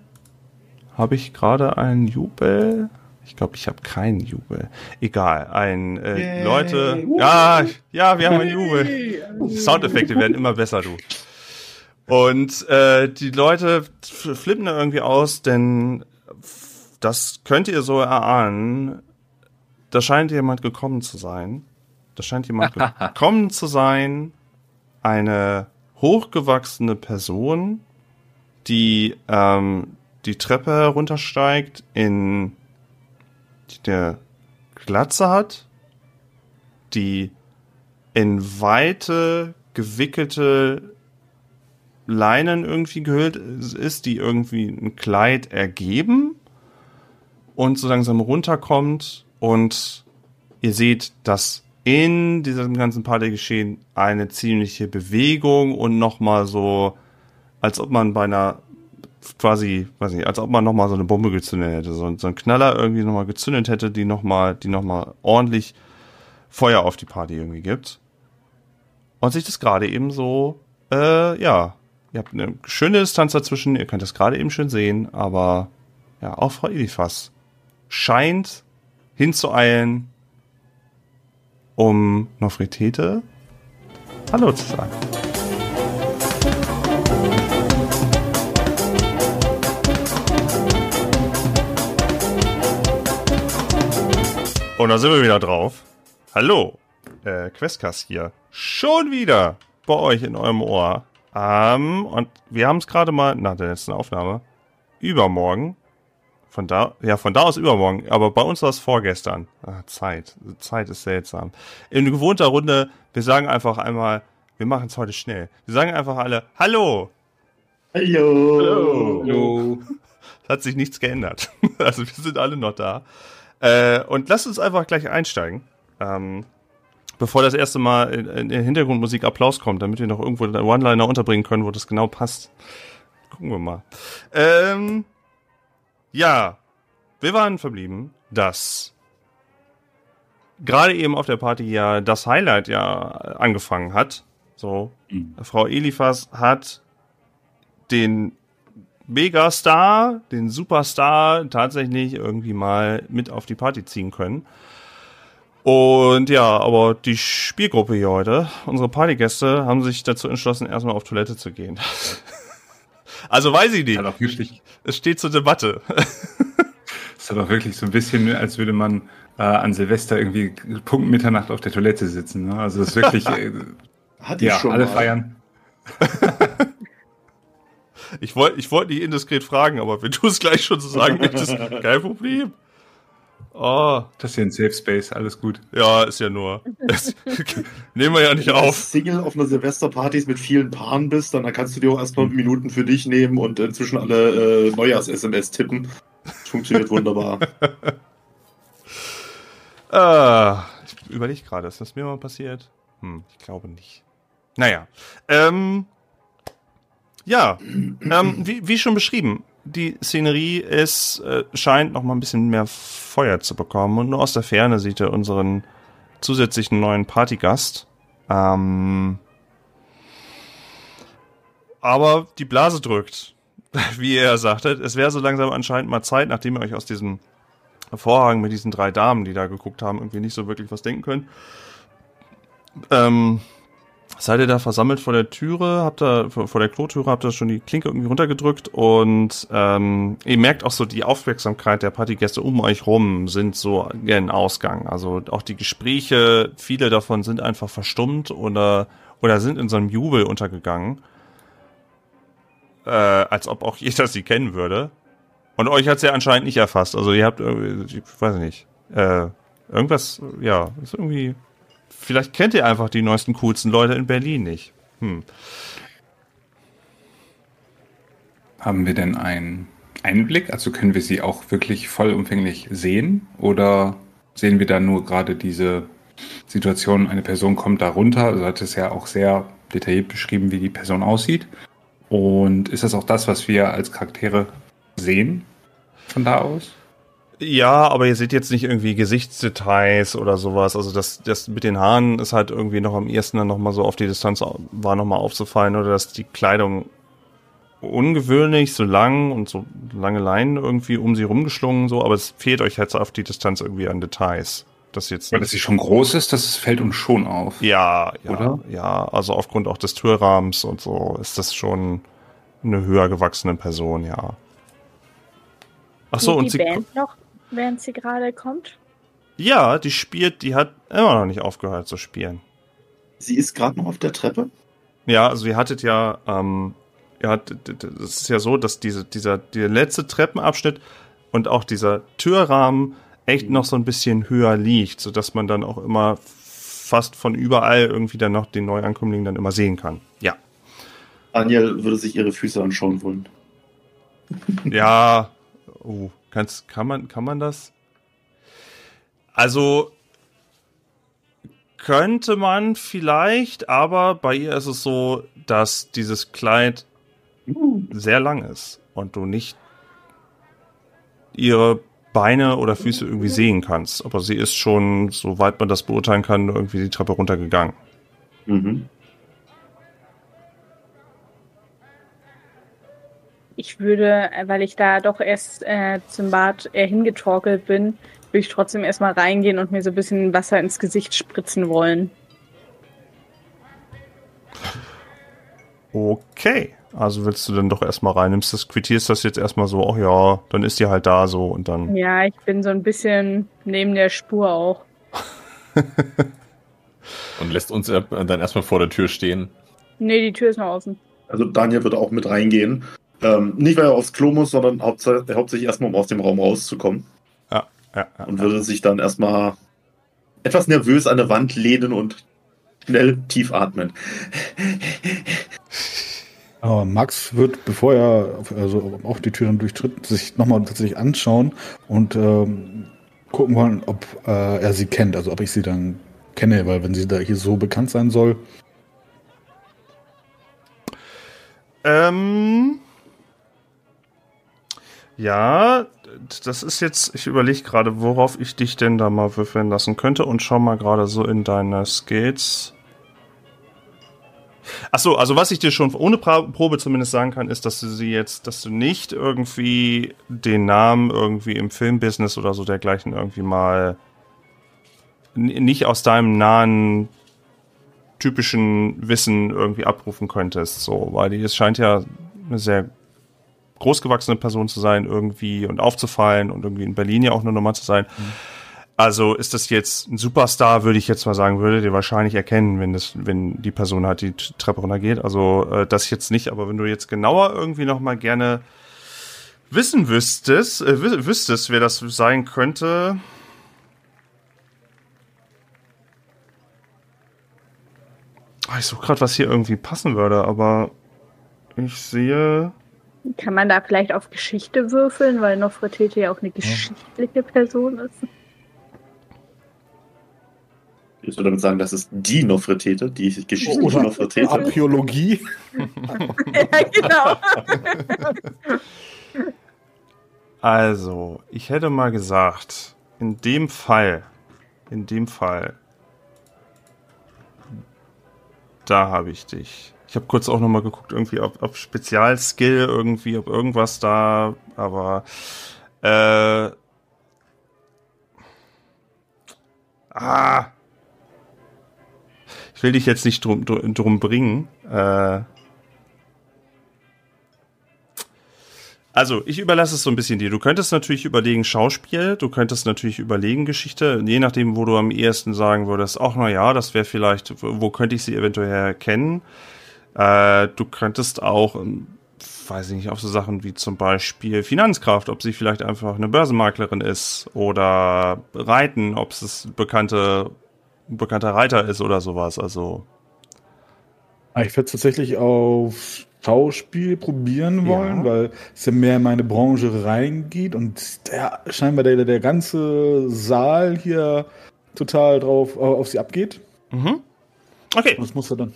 Habe ich gerade einen Jubel? Ich glaube, ich habe keinen Jubel. Egal, ein äh, Leute. Ja, ja, wir haben einen Jubel. Soundeffekte werden immer besser, du. Und äh, die Leute flippen da irgendwie aus, denn das könnt ihr so erahnen. Da scheint jemand gekommen zu sein. Da scheint jemand gekommen zu sein. Eine hochgewachsene Person, die ähm, die Treppe heruntersteigt, in der Glatze hat, die in weite gewickelte Leinen irgendwie gehüllt ist, die irgendwie ein Kleid ergeben und so langsam runterkommt und ihr seht, dass in diesem ganzen Partygeschehen eine ziemliche Bewegung und nochmal so, als ob man bei einer quasi, weiß nicht, als ob man nochmal so eine Bombe gezündet hätte, so, so ein Knaller irgendwie nochmal gezündet hätte, die nochmal, die nochmal ordentlich Feuer auf die Party irgendwie gibt. Und sich das gerade eben so, äh, ja, ihr habt eine schöne Distanz dazwischen, ihr könnt das gerade eben schön sehen, aber ja, auch Frau Elifas scheint hinzueilen, um Nofretete Hallo zu sagen. Und da sind wir wieder drauf. Hallo, äh, Questcast hier. Schon wieder bei euch in eurem Ohr. Ähm, und wir haben es gerade mal nach der letzten Aufnahme übermorgen. Von da, ja, von da aus übermorgen. Aber bei uns war es vorgestern. Ach, Zeit. Zeit ist seltsam. In gewohnter Runde, wir sagen einfach einmal, wir machen es heute schnell. Wir sagen einfach alle, Hallo! Hallo. Hallo. Hallo. Es hat sich nichts geändert. Also wir sind alle noch da. Äh, und lasst uns einfach gleich einsteigen. Ähm, bevor das erste Mal in, in der Hintergrundmusik Applaus kommt, damit wir noch irgendwo den One-Liner unterbringen können, wo das genau passt. Gucken wir mal. Ähm, ja, wir waren verblieben, dass gerade eben auf der Party ja das Highlight ja angefangen hat. So, Mhm. Frau Elifas hat den Megastar, den Superstar tatsächlich irgendwie mal mit auf die Party ziehen können. Und ja, aber die Spielgruppe hier heute, unsere Partygäste, haben sich dazu entschlossen, erstmal auf Toilette zu gehen. also weiß ich nicht. Halt auch wirklich, Es steht zur Debatte. ist halt auch wirklich so ein bisschen, als würde man äh, an Silvester irgendwie Punkt Mitternacht auf der Toilette sitzen. Ne? Also es ist wirklich, äh, ich ja, schon alle mal. feiern. Ich wollte ich wollte nicht indiskret fragen, aber wenn du es gleich schon so sagen möchtest, kein Problem. Oh, Das ist ja ein Safe Space, alles gut. ja, ist ja nur. Das, nehmen wir ja nicht Wenn du auf. Single auf einer Silvesterpartys mit vielen Paaren bist, dann kannst du dir auch erstmal Minuten für dich nehmen und inzwischen alle äh, Neujahrs-SMS tippen. Funktioniert wunderbar. Ah, ich überlege gerade, ist das mir mal passiert? Hm, ich glaube nicht. Naja. Ähm, ja, ähm, wie, wie schon beschrieben, die Szenerie ist, äh, scheint noch mal ein bisschen mehr Feuer zu bekommen und nur aus der Ferne sieht er unseren zusätzlichen neuen Partygast. Ähm, aber die Blase drückt, wie ihr ja sagtet. Es wäre so langsam anscheinend mal Zeit, nachdem ihr euch aus diesem Vorhang mit diesen drei Damen, die da geguckt haben, irgendwie nicht so wirklich was denken können. Ähm, seid ihr da versammelt vor der Türe, habt ihr, vor vor der Klotüre, habt ihr schon die Klinke irgendwie runtergedrückt und ähm, ihr merkt auch so die Aufmerksamkeit der Partygäste um euch rum sind so gen Ausgang. Also auch die Gespräche, viele davon sind einfach verstummt oder, oder sind in so einem Jubel untergegangen. Äh, als ob auch jeder sie kennen würde. Und euch hat's ja anscheinend nicht erfasst. Also ihr habt irgendwie, ich weiß nicht, äh, irgendwas, ja, ist irgendwie. Vielleicht kennt ihr einfach die neuesten, coolsten Leute in Berlin nicht. Hm. Haben wir denn einen Einblick? Also können wir sie auch wirklich vollumfänglich sehen? Oder sehen wir da nur gerade diese Situation, eine Person kommt da runter? Also hat es ja auch sehr detailliert beschrieben, wie die Person aussieht. Und ist das auch das, was wir als Charaktere sehen von da aus? Ja, aber ihr seht jetzt nicht irgendwie Gesichtsdetails oder sowas. Also das, das mit den Haaren ist halt irgendwie noch am ersten dann nochmal so auf die Distanz war nochmal aufzufallen oder dass die Kleidung ungewöhnlich, so lang und so lange Leinen irgendwie um sie rumgeschlungen, so, aber es fehlt euch jetzt auf die Distanz irgendwie an Details. Das jetzt Weil dass sie schon groß ist, das fällt uns schon auf. Ja, ja, Oder? ja, also aufgrund auch des Türrahmens und so ist das schon eine höher gewachsene Person, ja. Ach so, und die sie, Band noch, während sie gerade kommt? ja, die spielt, die hat immer noch nicht aufgehört zu spielen. Sie ist gerade noch auf der Treppe. Ja, also ihr hattet ja, ähm, ihr hattet, es ist ja so, dass diese, dieser, der letzte Treppenabschnitt und auch dieser Türrahmen echt noch so ein bisschen höher liegt, sodass man dann auch immer fast von überall irgendwie dann noch den Neuankömmling dann immer sehen kann. Ja. Daniel würde sich ihre Füße anschauen wollen. Ja, oh, kannst, kann man, kann man das? Also, könnte man vielleicht, aber bei ihr ist es so, dass dieses Kleid sehr lang ist und du nicht ihre Beine oder Füße irgendwie sehen kannst. Aber sie ist schon, soweit man das beurteilen kann, irgendwie die Treppe runtergegangen. Mhm. Ich würde, äh, weil ich da doch erst äh, zum Bad eher hingetorkelt bin, würde ich trotzdem erstmal reingehen und mir so ein bisschen Wasser ins Gesicht spritzen wollen. Okay. Also willst du dann doch erstmal rein, nimmst das, quittierst das jetzt erstmal so, ach ja, dann ist die halt da so und dann. Ja, ich bin so ein bisschen neben der Spur auch. Und lässt uns dann erstmal vor der Tür stehen. Nee, die Tür ist noch außen. Also Daniel würde auch mit reingehen. Ähm, nicht, weil er aufs Klo muss, sondern hauptsächlich, hauptsächlich erstmal, um aus dem Raum rauszukommen. Ja, ja, ja. Und würde sich dann erstmal etwas nervös an der Wand lehnen und schnell tief atmen. Aber Max wird, bevor er also auch die Tür dann durchtritt, sich nochmal tatsächlich anschauen und ähm, gucken wollen, ob äh, er sie kennt, also ob ich sie dann kenne, weil wenn sie da hier so bekannt sein soll, Ähm, ja, das ist jetzt, ich überlege gerade, worauf ich dich denn da mal würfeln lassen könnte und schau mal gerade so in deine Skills. Ach so, also was ich dir schon ohne Probe zumindest sagen kann, ist, dass du sie jetzt, dass du nicht irgendwie den Namen irgendwie im Filmbusiness oder so dergleichen irgendwie mal nicht aus deinem nahen typischen Wissen irgendwie abrufen könntest, so, weil die, es scheint ja eine sehr großgewachsene Person zu sein irgendwie und aufzufallen und irgendwie in Berlin ja auch eine Nummer zu sein. Also ist das jetzt ein Superstar, würde ich jetzt mal sagen, würdet ihr wahrscheinlich erkennen, wenn das, wenn die Person halt die Treppe runtergeht. Also äh, das jetzt nicht, aber wenn du jetzt genauer irgendwie noch mal gerne wissen wüsstest, äh, wü- wüsstest, wer das sein könnte. Ah, Ich suche gerade, was hier irgendwie passen würde, aber ich sehe. Kann man da vielleicht auf Geschichte würfeln, weil Nofretete ja auch eine geschichtliche Person ist? Ich würde damit sagen, das ist die Nofretete, die geschichtliche oder Nofretete. Archäologie. ja, genau. Also, ich hätte mal gesagt, in dem Fall, in dem Fall, da habe ich dich. Ich habe kurz auch noch mal geguckt, irgendwie ob, ob Spezialskill irgendwie, ob irgendwas da, aber äh, ah, ich will dich jetzt nicht drum, drum, bringen. Äh, Also, ich überlasse es so ein bisschen dir. Du könntest natürlich überlegen Schauspiel, du könntest natürlich überlegen Geschichte, je nachdem, wo du am ehesten sagen würdest, ach na ja, das wäre vielleicht, wo könnte ich sie eventuell kennen. Äh, du könntest auch, ähm, weiß ich nicht, auf so Sachen wie zum Beispiel Finanzkraft, ob sie vielleicht einfach eine Börsenmaklerin ist oder Reiten, ob es bekannte, ein bekannter Reiter ist oder sowas. Also, Ah, Ich werde tatsächlich auf Schauspiel probieren wollen, Ja. weil es ja mehr in meine Branche reingeht und der, scheinbar der, der ganze Saal hier total drauf auf sie abgeht. mhm. Okay. Das muss er dann.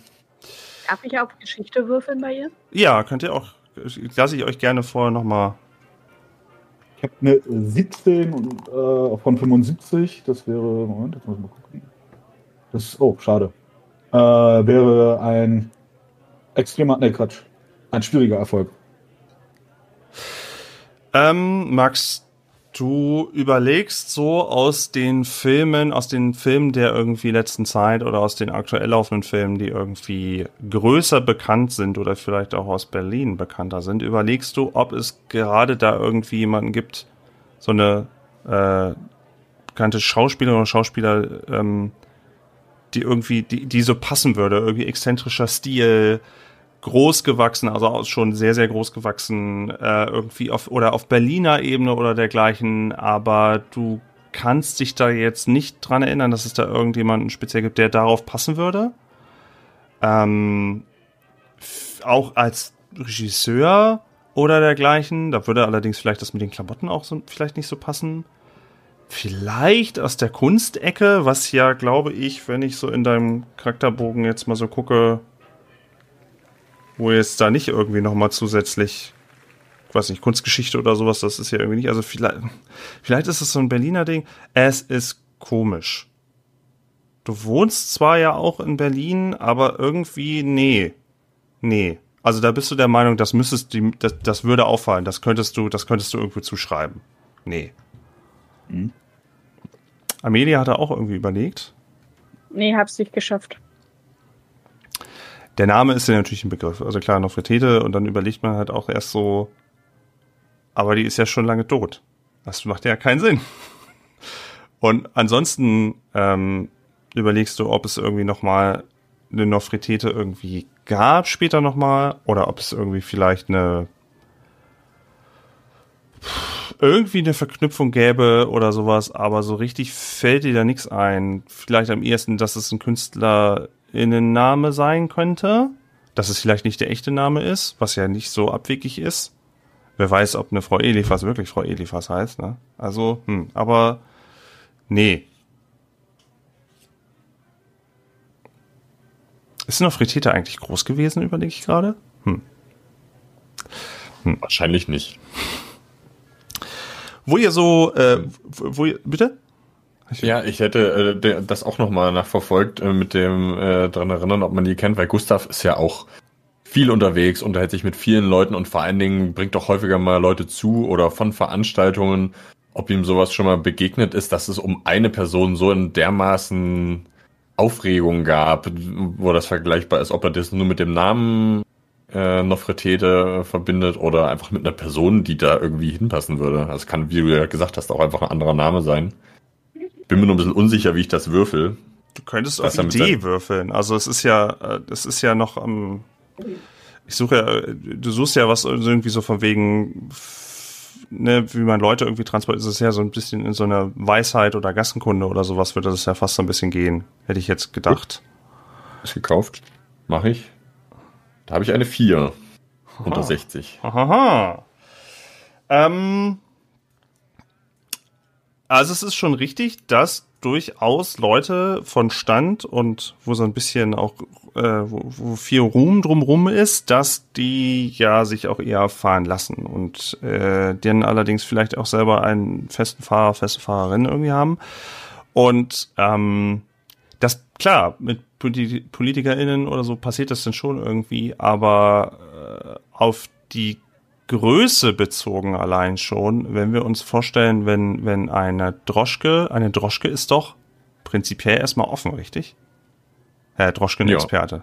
Darf ich auf Geschichte würfeln bei ihr? Ja, könnt ihr auch, lasse ich euch gerne vorher nochmal habe eine 17 und, äh, von 75. Das wäre, Moment, jetzt muss ich mal gucken. Das, oh, schade. Äh, wäre ein extremer, ne Quatsch, ein schwieriger Erfolg. Ähm, Max, du überlegst so aus den Filmen, aus den Filmen der irgendwie letzten Zeit oder aus den aktuell laufenden Filmen, die irgendwie größer bekannt sind oder vielleicht auch aus Berlin bekannter sind, überlegst du, ob es gerade da irgendwie jemanden gibt, so eine äh, bekannte Schauspieler oder Schauspieler, ähm, die irgendwie, die, die so passen würde, irgendwie exzentrischer Stil, groß gewachsen, also schon sehr, sehr groß gewachsen, äh, irgendwie auf oder auf Berliner Ebene oder dergleichen, aber du kannst dich da jetzt nicht dran erinnern, dass es da irgendjemanden speziell gibt, der darauf passen würde. Ähm, auch als Regisseur oder dergleichen, da würde allerdings vielleicht das mit den Klamotten auch so vielleicht nicht so passen. Vielleicht aus der Kunstecke, was ja, glaube ich, wenn ich so in deinem Charakterbogen jetzt mal so gucke, wo jetzt da nicht irgendwie nochmal zusätzlich, weiß nicht, Kunstgeschichte oder sowas, das ist ja irgendwie nicht, also vielleicht, vielleicht ist es so ein Berliner Ding. Es ist komisch. Du wohnst zwar ja auch in Berlin, aber irgendwie, nee. Nee. Also da bist du der Meinung, das müsstest du, das, das würde auffallen, das könntest du, das könntest du irgendwie zuschreiben. Nee. Mhm. Amelia hatte auch irgendwie überlegt. Nee, hab's nicht geschafft der Name ist ja natürlich ein Begriff. Also klar, Nofretete und dann überlegt man halt auch erst so, aber die ist ja schon lange tot. Das macht ja keinen Sinn. Und ansonsten ähm, überlegst du, ob es irgendwie nochmal eine Nofretete irgendwie gab später nochmal oder ob es irgendwie vielleicht eine irgendwie eine Verknüpfung gäbe oder sowas, aber so richtig fällt dir da nichts ein. Vielleicht am ehesten, dass es ein Künstler Name sein könnte. Dass es vielleicht nicht der echte Name ist, was ja nicht so abwegig ist. Wer weiß, ob eine Frau Eliphas wirklich Frau Eliphas heißt, ne? Also, hm, aber nee. Ist noch Fritete eigentlich groß gewesen, überlege ich gerade? Hm. Hm. Wahrscheinlich nicht. Wo ihr so, äh, wo ihr, bitte? Ja, ich hätte äh, das auch nochmal nachverfolgt äh, mit dem äh, dran erinnern, ob man die kennt, weil Gustav ist ja auch viel unterwegs, unterhält sich mit vielen Leuten und vor allen Dingen bringt auch häufiger mal Leute zu oder von Veranstaltungen, ob ihm sowas schon mal begegnet ist, dass es um eine Person so in dermaßen Aufregung gab, wo das vergleichbar ist, ob er das nur mit dem Namen äh, Nofretete verbindet oder einfach mit einer Person, die da irgendwie hinpassen würde. Also kann, wie du ja gesagt hast, auch einfach ein anderer Name sein. Bin mir nur ein bisschen unsicher, wie ich das würfel. Du könntest auf Idee würfeln. Also es ist ja, es ist ja noch am. ich suche ja, du suchst ja was irgendwie so von wegen, ne, wie man Leute irgendwie transportiert, ist es ja so ein bisschen in so einer Weisheit oder Gassenkunde oder sowas würde das ja fast so ein bisschen gehen. Hätte ich jetzt gedacht. Ist gekauft. Mache ich. Da habe ich eine 4. Aha. Unter 60. Aha. Ähm, also es ist schon richtig, dass durchaus Leute von Stand und wo so ein bisschen auch, äh, wo, wo viel Ruhm drumrum ist, dass die ja sich auch eher fahren lassen und äh, denen allerdings vielleicht auch selber einen festen Fahrer, feste Fahrerin irgendwie haben. Und ähm, das, klar, mit PolitikerInnen oder so passiert das dann schon irgendwie, aber äh, auf die Größe bezogen allein schon, wenn wir uns vorstellen, wenn, wenn eine Droschke, eine Droschke ist doch prinzipiell erstmal offen, richtig? Herr Droschken-Experte.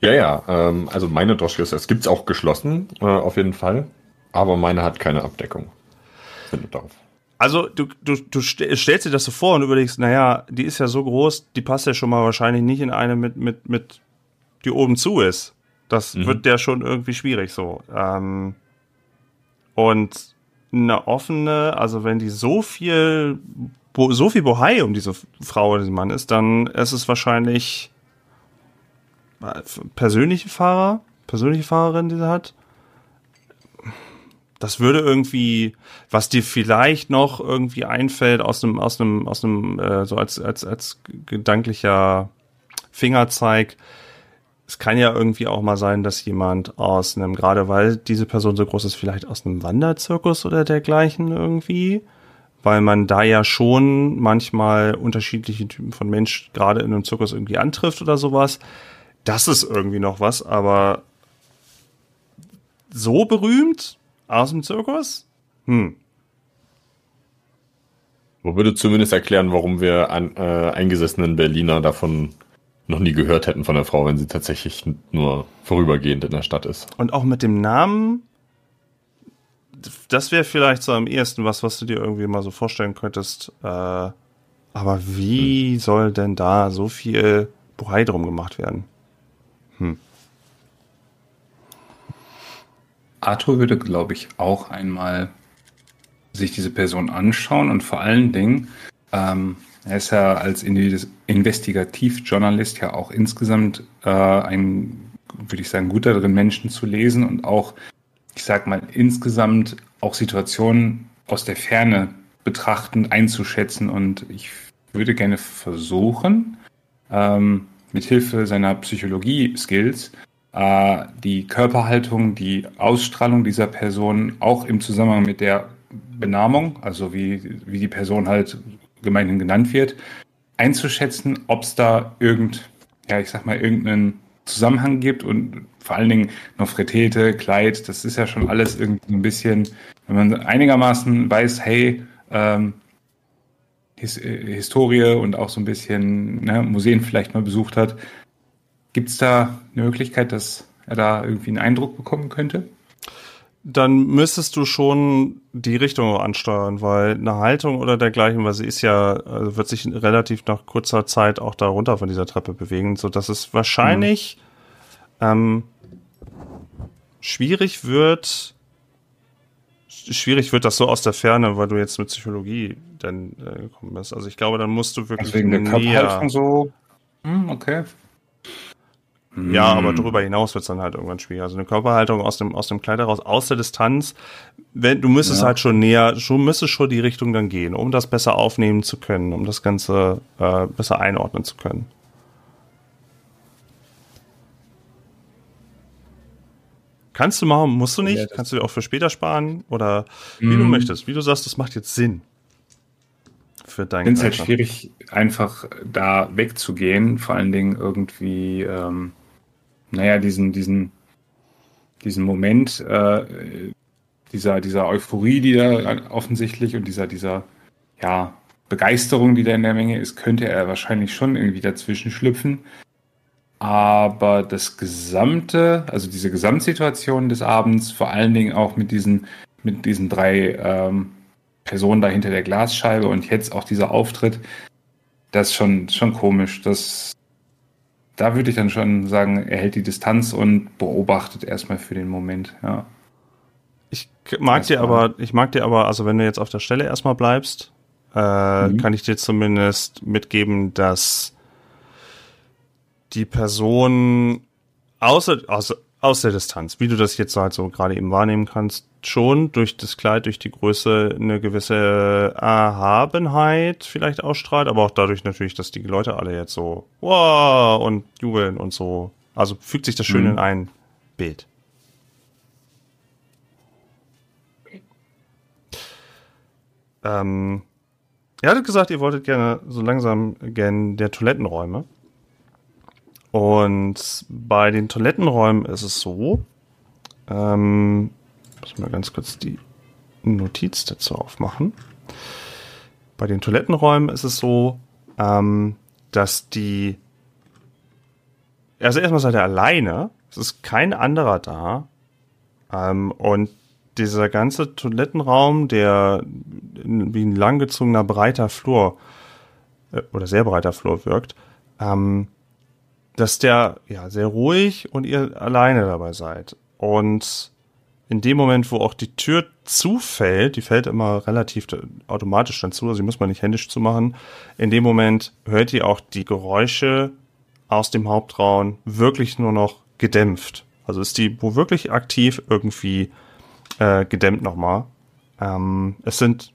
Ja, ja, ähm, also meine Droschke ist, es gibt's auch geschlossen, äh, auf jeden Fall, aber meine hat keine Abdeckung. Findet darauf. Also du, du, du stellst dir das so vor und überlegst, naja, die ist ja so groß, die passt ja schon mal wahrscheinlich nicht in eine mit, mit, mit, die oben zu ist. Das mhm. wird ja schon irgendwie schwierig so. Ähm, und eine offene, also wenn die so viel, so viel Bohai um diese Frau oder diesen Mann ist, dann ist es wahrscheinlich äh, persönliche Fahrer, persönliche Fahrerin, die sie hat. Das würde irgendwie, was dir vielleicht noch irgendwie einfällt aus einem, aus einem, aus einem, äh, so als, als, als gedanklicher Fingerzeig, es kann ja irgendwie auch mal sein, dass jemand aus einem, gerade weil diese Person so groß ist, vielleicht aus einem Wanderzirkus oder dergleichen irgendwie, weil man da ja schon manchmal unterschiedliche Typen von Mensch gerade in einem Zirkus irgendwie antrifft oder sowas. Das ist irgendwie noch was, aber so berühmt aus dem Zirkus? Hm. Man würde zumindest erklären, warum wir an, äh, eingesessenen Berliner davon noch nie gehört hätten von der Frau, wenn sie tatsächlich nur vorübergehend in der Stadt ist. Und auch mit dem Namen, das wäre vielleicht so am ehesten was, was du dir irgendwie mal so vorstellen könntest. Äh, aber wie hm. soll denn da so viel Bohai drum gemacht werden? Hm. Arthur würde, glaube ich, auch einmal sich diese Person anschauen und vor allen Dingen ähm, er ist ja als Investigativjournalist ja auch insgesamt äh, ein, würde ich sagen, gut darin, Menschen zu lesen und auch, ich sag mal, insgesamt auch Situationen aus der Ferne betrachtend einzuschätzen. Und ich würde gerne versuchen, ähm, mithilfe seiner Psychologie-Skills äh, die Körperhaltung, die Ausstrahlung dieser Person auch im Zusammenhang mit der Benamung, also wie, wie die Person halt gemeinhin genannt wird, einzuschätzen, ob es da irgend, ja, ich sag mal, irgendeinen Zusammenhang gibt und vor allen Dingen Nofretete, Kleid, das ist ja schon alles irgendwie ein bisschen, wenn man einigermaßen weiß, hey, ähm, His äh, Historie und auch so ein bisschen ne, Museen vielleicht mal besucht hat, gibt es da eine Möglichkeit, dass er da irgendwie einen Eindruck bekommen könnte? Dann müsstest du schon die Richtung ansteuern, weil eine Haltung oder dergleichen, weil sie ist ja, also wird sich relativ nach kurzer Zeit auch da runter von dieser Treppe bewegen, so dass es wahrscheinlich mhm. ähm, schwierig wird, schwierig wird das so aus der Ferne, weil du jetzt mit Psychologie dann äh, gekommen bist. Also ich glaube, dann musst du wirklich also wegen der Körperhaltung so. Hm, okay. Ja, aber hm. darüber hinaus wird es dann halt irgendwann schwierig. Also eine Körperhaltung aus dem, aus dem Kleid heraus, aus der Distanz, wenn, du müsstest ja. halt schon näher, schon müsstest schon die Richtung dann gehen, um das besser aufnehmen zu können, um das Ganze äh, besser einordnen zu können. Kannst du machen, musst du nicht. Ja, Kannst du dir auch für später sparen oder wie mm. du möchtest. Wie du sagst, das macht jetzt Sinn. Für deinen Ich finde es halt schwierig, einfach da wegzugehen. Vor allen Dingen irgendwie ähm, naja, diesen, diesen, diesen Moment äh, dieser, dieser Euphorie, die da offensichtlich und dieser, dieser, ja, Begeisterung, die da in der Menge ist, könnte er wahrscheinlich schon irgendwie dazwischen schlüpfen. Aber das gesamte, also diese Gesamtsituation des Abends, vor allen Dingen auch mit diesen, mit diesen drei ähm, Personen da hinter der Glasscheibe und jetzt auch dieser Auftritt, das ist schon, schon komisch. Das da würde ich dann schon sagen, er hält die Distanz und beobachtet erstmal für den Moment, ja. Ich mag dir aber, ich mag dir aber, also wenn du jetzt auf der Stelle erstmal bleibst, äh, mhm. kann ich dir zumindest mitgeben, dass die Person außer, außer, aus der Distanz, wie du das jetzt halt so gerade eben wahrnehmen kannst, schon durch das Kleid, durch die Größe eine gewisse Erhabenheit vielleicht ausstrahlt, aber auch dadurch natürlich, dass die Leute alle jetzt so wow und jubeln und so. Also fügt sich das schön mhm. in ein Bild. Ähm, ihr hattet gesagt, ihr wolltet gerne so langsam gern der Toilettenräume. Und bei den Toilettenräumen ist es so, ähm, muss mal ganz kurz die Notiz dazu aufmachen. Bei den Toilettenräumen ist es so, ähm, dass die, also erstmal seid ihr alleine, es ist kein anderer da, ähm, und dieser ganze Toilettenraum, der wie ein langgezogener breiter Flur äh, oder sehr breiter Flur wirkt, ähm, dass der ja sehr ruhig und ihr alleine dabei seid. Und in dem Moment, wo auch die Tür zufällt, die fällt immer relativ automatisch dann zu, also die muss man nicht händisch zumachen, in dem Moment hört ihr auch die Geräusche aus dem Hauptraum wirklich nur noch gedämpft. Also ist die wo wirklich aktiv irgendwie äh, gedämmt nochmal. Ähm, es sind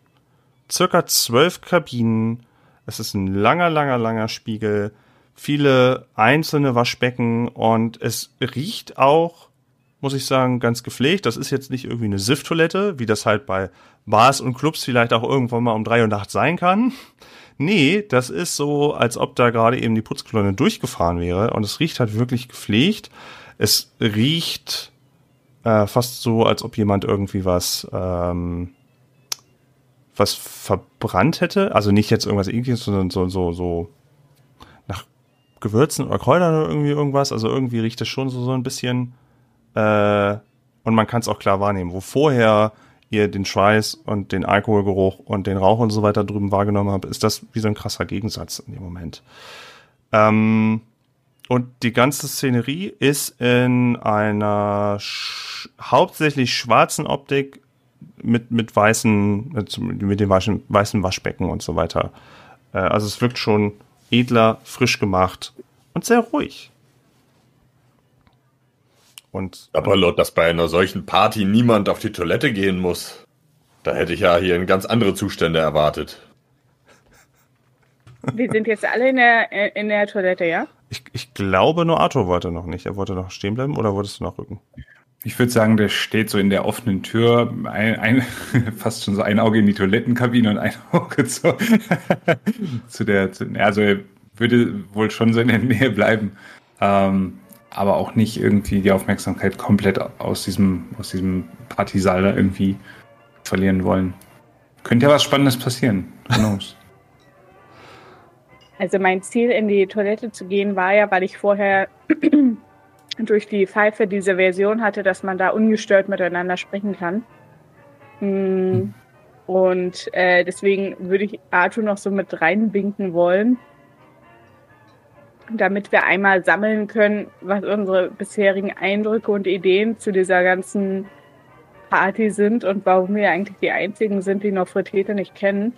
circa zwölf Kabinen, es ist ein langer, langer, langer Spiegel, viele einzelne Waschbecken und es riecht auch, muss ich sagen, ganz gepflegt. Das ist jetzt nicht irgendwie eine Sift-Toilette, wie das halt bei Bars und Clubs vielleicht auch irgendwann mal um drei Uhr nachts sein kann. Nee, das ist so, als ob da gerade eben die Putzkolonne durchgefahren wäre und es riecht halt wirklich gepflegt. Es riecht äh, fast so, als ob jemand irgendwie was ähm, was verbrannt hätte. Also nicht jetzt irgendwas ekliges, sondern so, so, so Gewürzen oder Kräutern oder irgendwie irgendwas. Also irgendwie riecht es schon so, so ein bisschen. Äh, und man kann es auch klar wahrnehmen. Wo vorher ihr den Schweiß und den Alkoholgeruch und den Rauch und so weiter drüben wahrgenommen habt, ist das wie so ein krasser Gegensatz in dem Moment. Ähm, und die ganze Szenerie ist in einer sch hauptsächlich schwarzen Optik mit, mit weißen, mit den weißen, weißen Waschbecken und so weiter. Äh, also es wirkt schon edler, frisch gemacht und sehr ruhig. Und, Aber laut, dass bei einer solchen Party niemand auf die Toilette gehen muss. Da hätte ich ja hier in ganz andere Zustände erwartet. Wir sind jetzt alle in der, in der Toilette, ja? Ich, ich glaube, nur Arthur wollte noch nicht. Er wollte noch stehen bleiben oder wolltest du noch rücken? Ich würde sagen, der steht so in der offenen Tür, ein, ein, fast schon so ein Auge in die Toilettenkabine und ein Auge zu, zu der, zu, also er würde wohl schon so in der Nähe bleiben, ähm, aber auch nicht irgendwie die Aufmerksamkeit komplett aus diesem, aus diesem Partysaal da irgendwie verlieren wollen. Könnte ja was Spannendes passieren. Also mein Ziel, in die Toilette zu gehen, war ja, weil ich vorher durch die Pfeife diese Version hatte, dass man da ungestört miteinander sprechen kann. Mm, und äh, deswegen würde ich Arthur noch so mit reinwinken wollen, damit wir einmal sammeln können, was unsere bisherigen Eindrücke und Ideen zu dieser ganzen Party sind und warum wir eigentlich die einzigen sind, die Nofretete nicht kennen.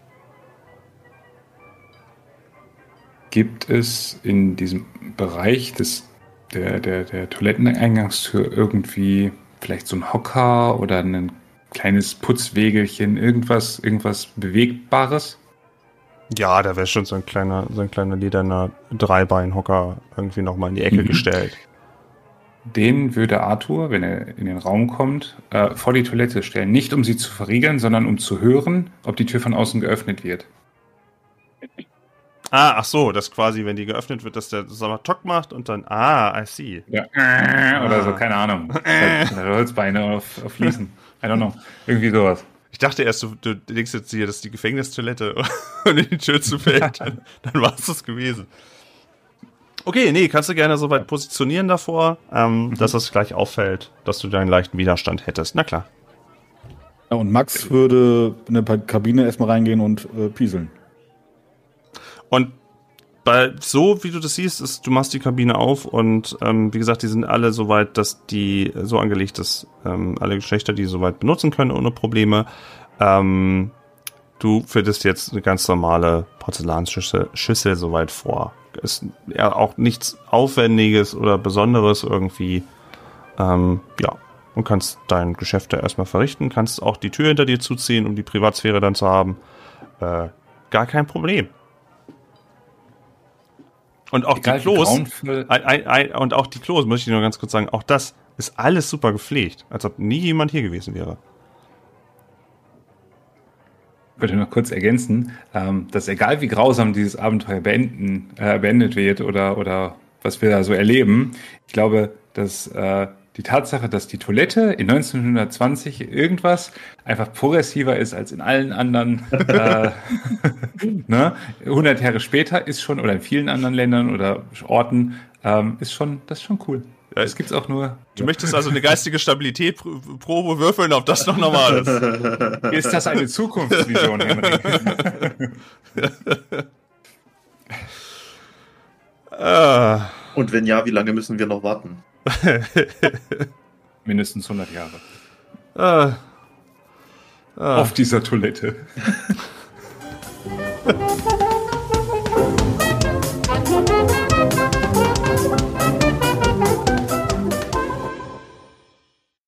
Gibt es in diesem Bereich des der, der, der Toiletteneingangstür irgendwie vielleicht so ein Hocker oder ein kleines Putzwegelchen, irgendwas, irgendwas Bewegbares? Ja, da wäre schon so ein kleiner, so ein kleiner lederner Dreibeinhocker irgendwie nochmal in die Ecke mhm. gestellt. Den würde Arthur, wenn er in den Raum kommt, äh, vor die Toilette stellen. Nicht um sie zu verriegeln, sondern um zu hören, ob die Tür von außen geöffnet wird. Ah, ach so, dass quasi, wenn die geöffnet wird, dass der Sommertock macht und dann, ah, I see. Ja, äh, oder ah. so, keine Ahnung. Holzbeine auf, auf Fliesen. I don't know. Irgendwie sowas. Ich dachte erst, du, du denkst jetzt hier, dass die Gefängnistoilette und in die Tür zufällt. dann, dann war es das gewesen. Okay, nee, kannst du gerne so weit positionieren davor, ähm, mhm. dass das gleich auffällt, dass du deinen leichten Widerstand hättest. Na klar. Ja, und Max würde in der Kabine erstmal reingehen und äh, pieseln. Und bei so wie du das siehst, ist, du machst die Kabine auf und ähm, wie gesagt, die sind alle so weit, dass die so angelegt, dass ähm, alle Geschlechter die soweit benutzen können ohne Probleme. Ähm, du findest jetzt eine ganz normale Porzellanschüssel Schüssel soweit vor. Ist ja auch nichts Aufwendiges oder Besonderes irgendwie. Ähm, ja, und kannst dein Geschäft da erstmal verrichten, kannst auch die Tür hinter dir zuziehen, um die Privatsphäre dann zu haben. Äh, gar kein Problem. Und auch Egal, die Klos, ein, ein, ein, und auch die Klos, muss ich nur ganz kurz sagen, auch das ist alles super gepflegt, als ob nie jemand hier gewesen wäre. Ich würde noch kurz ergänzen, ähm, dass egal wie grausam dieses Abenteuer beenden, äh, beendet wird oder, oder was wir da so erleben, ich glaube, dass äh, die Tatsache, dass die Toilette in 1920 irgendwas einfach progressiver ist als in allen anderen, äh, ne? 100 Jahre später ist schon, oder in vielen anderen Ländern oder Orten, ähm, ist schon, das ist schon cool. Das gibt's auch nur. Du ja. möchtest also eine geistige Stabilität Probe würfeln, ob das noch normal ist. Ist das eine Zukunftsvision, Henry? Ah. Und wenn ja, wie lange müssen wir noch warten? Mindestens 100 Jahre. Ah. Ah. Auf dieser Toilette.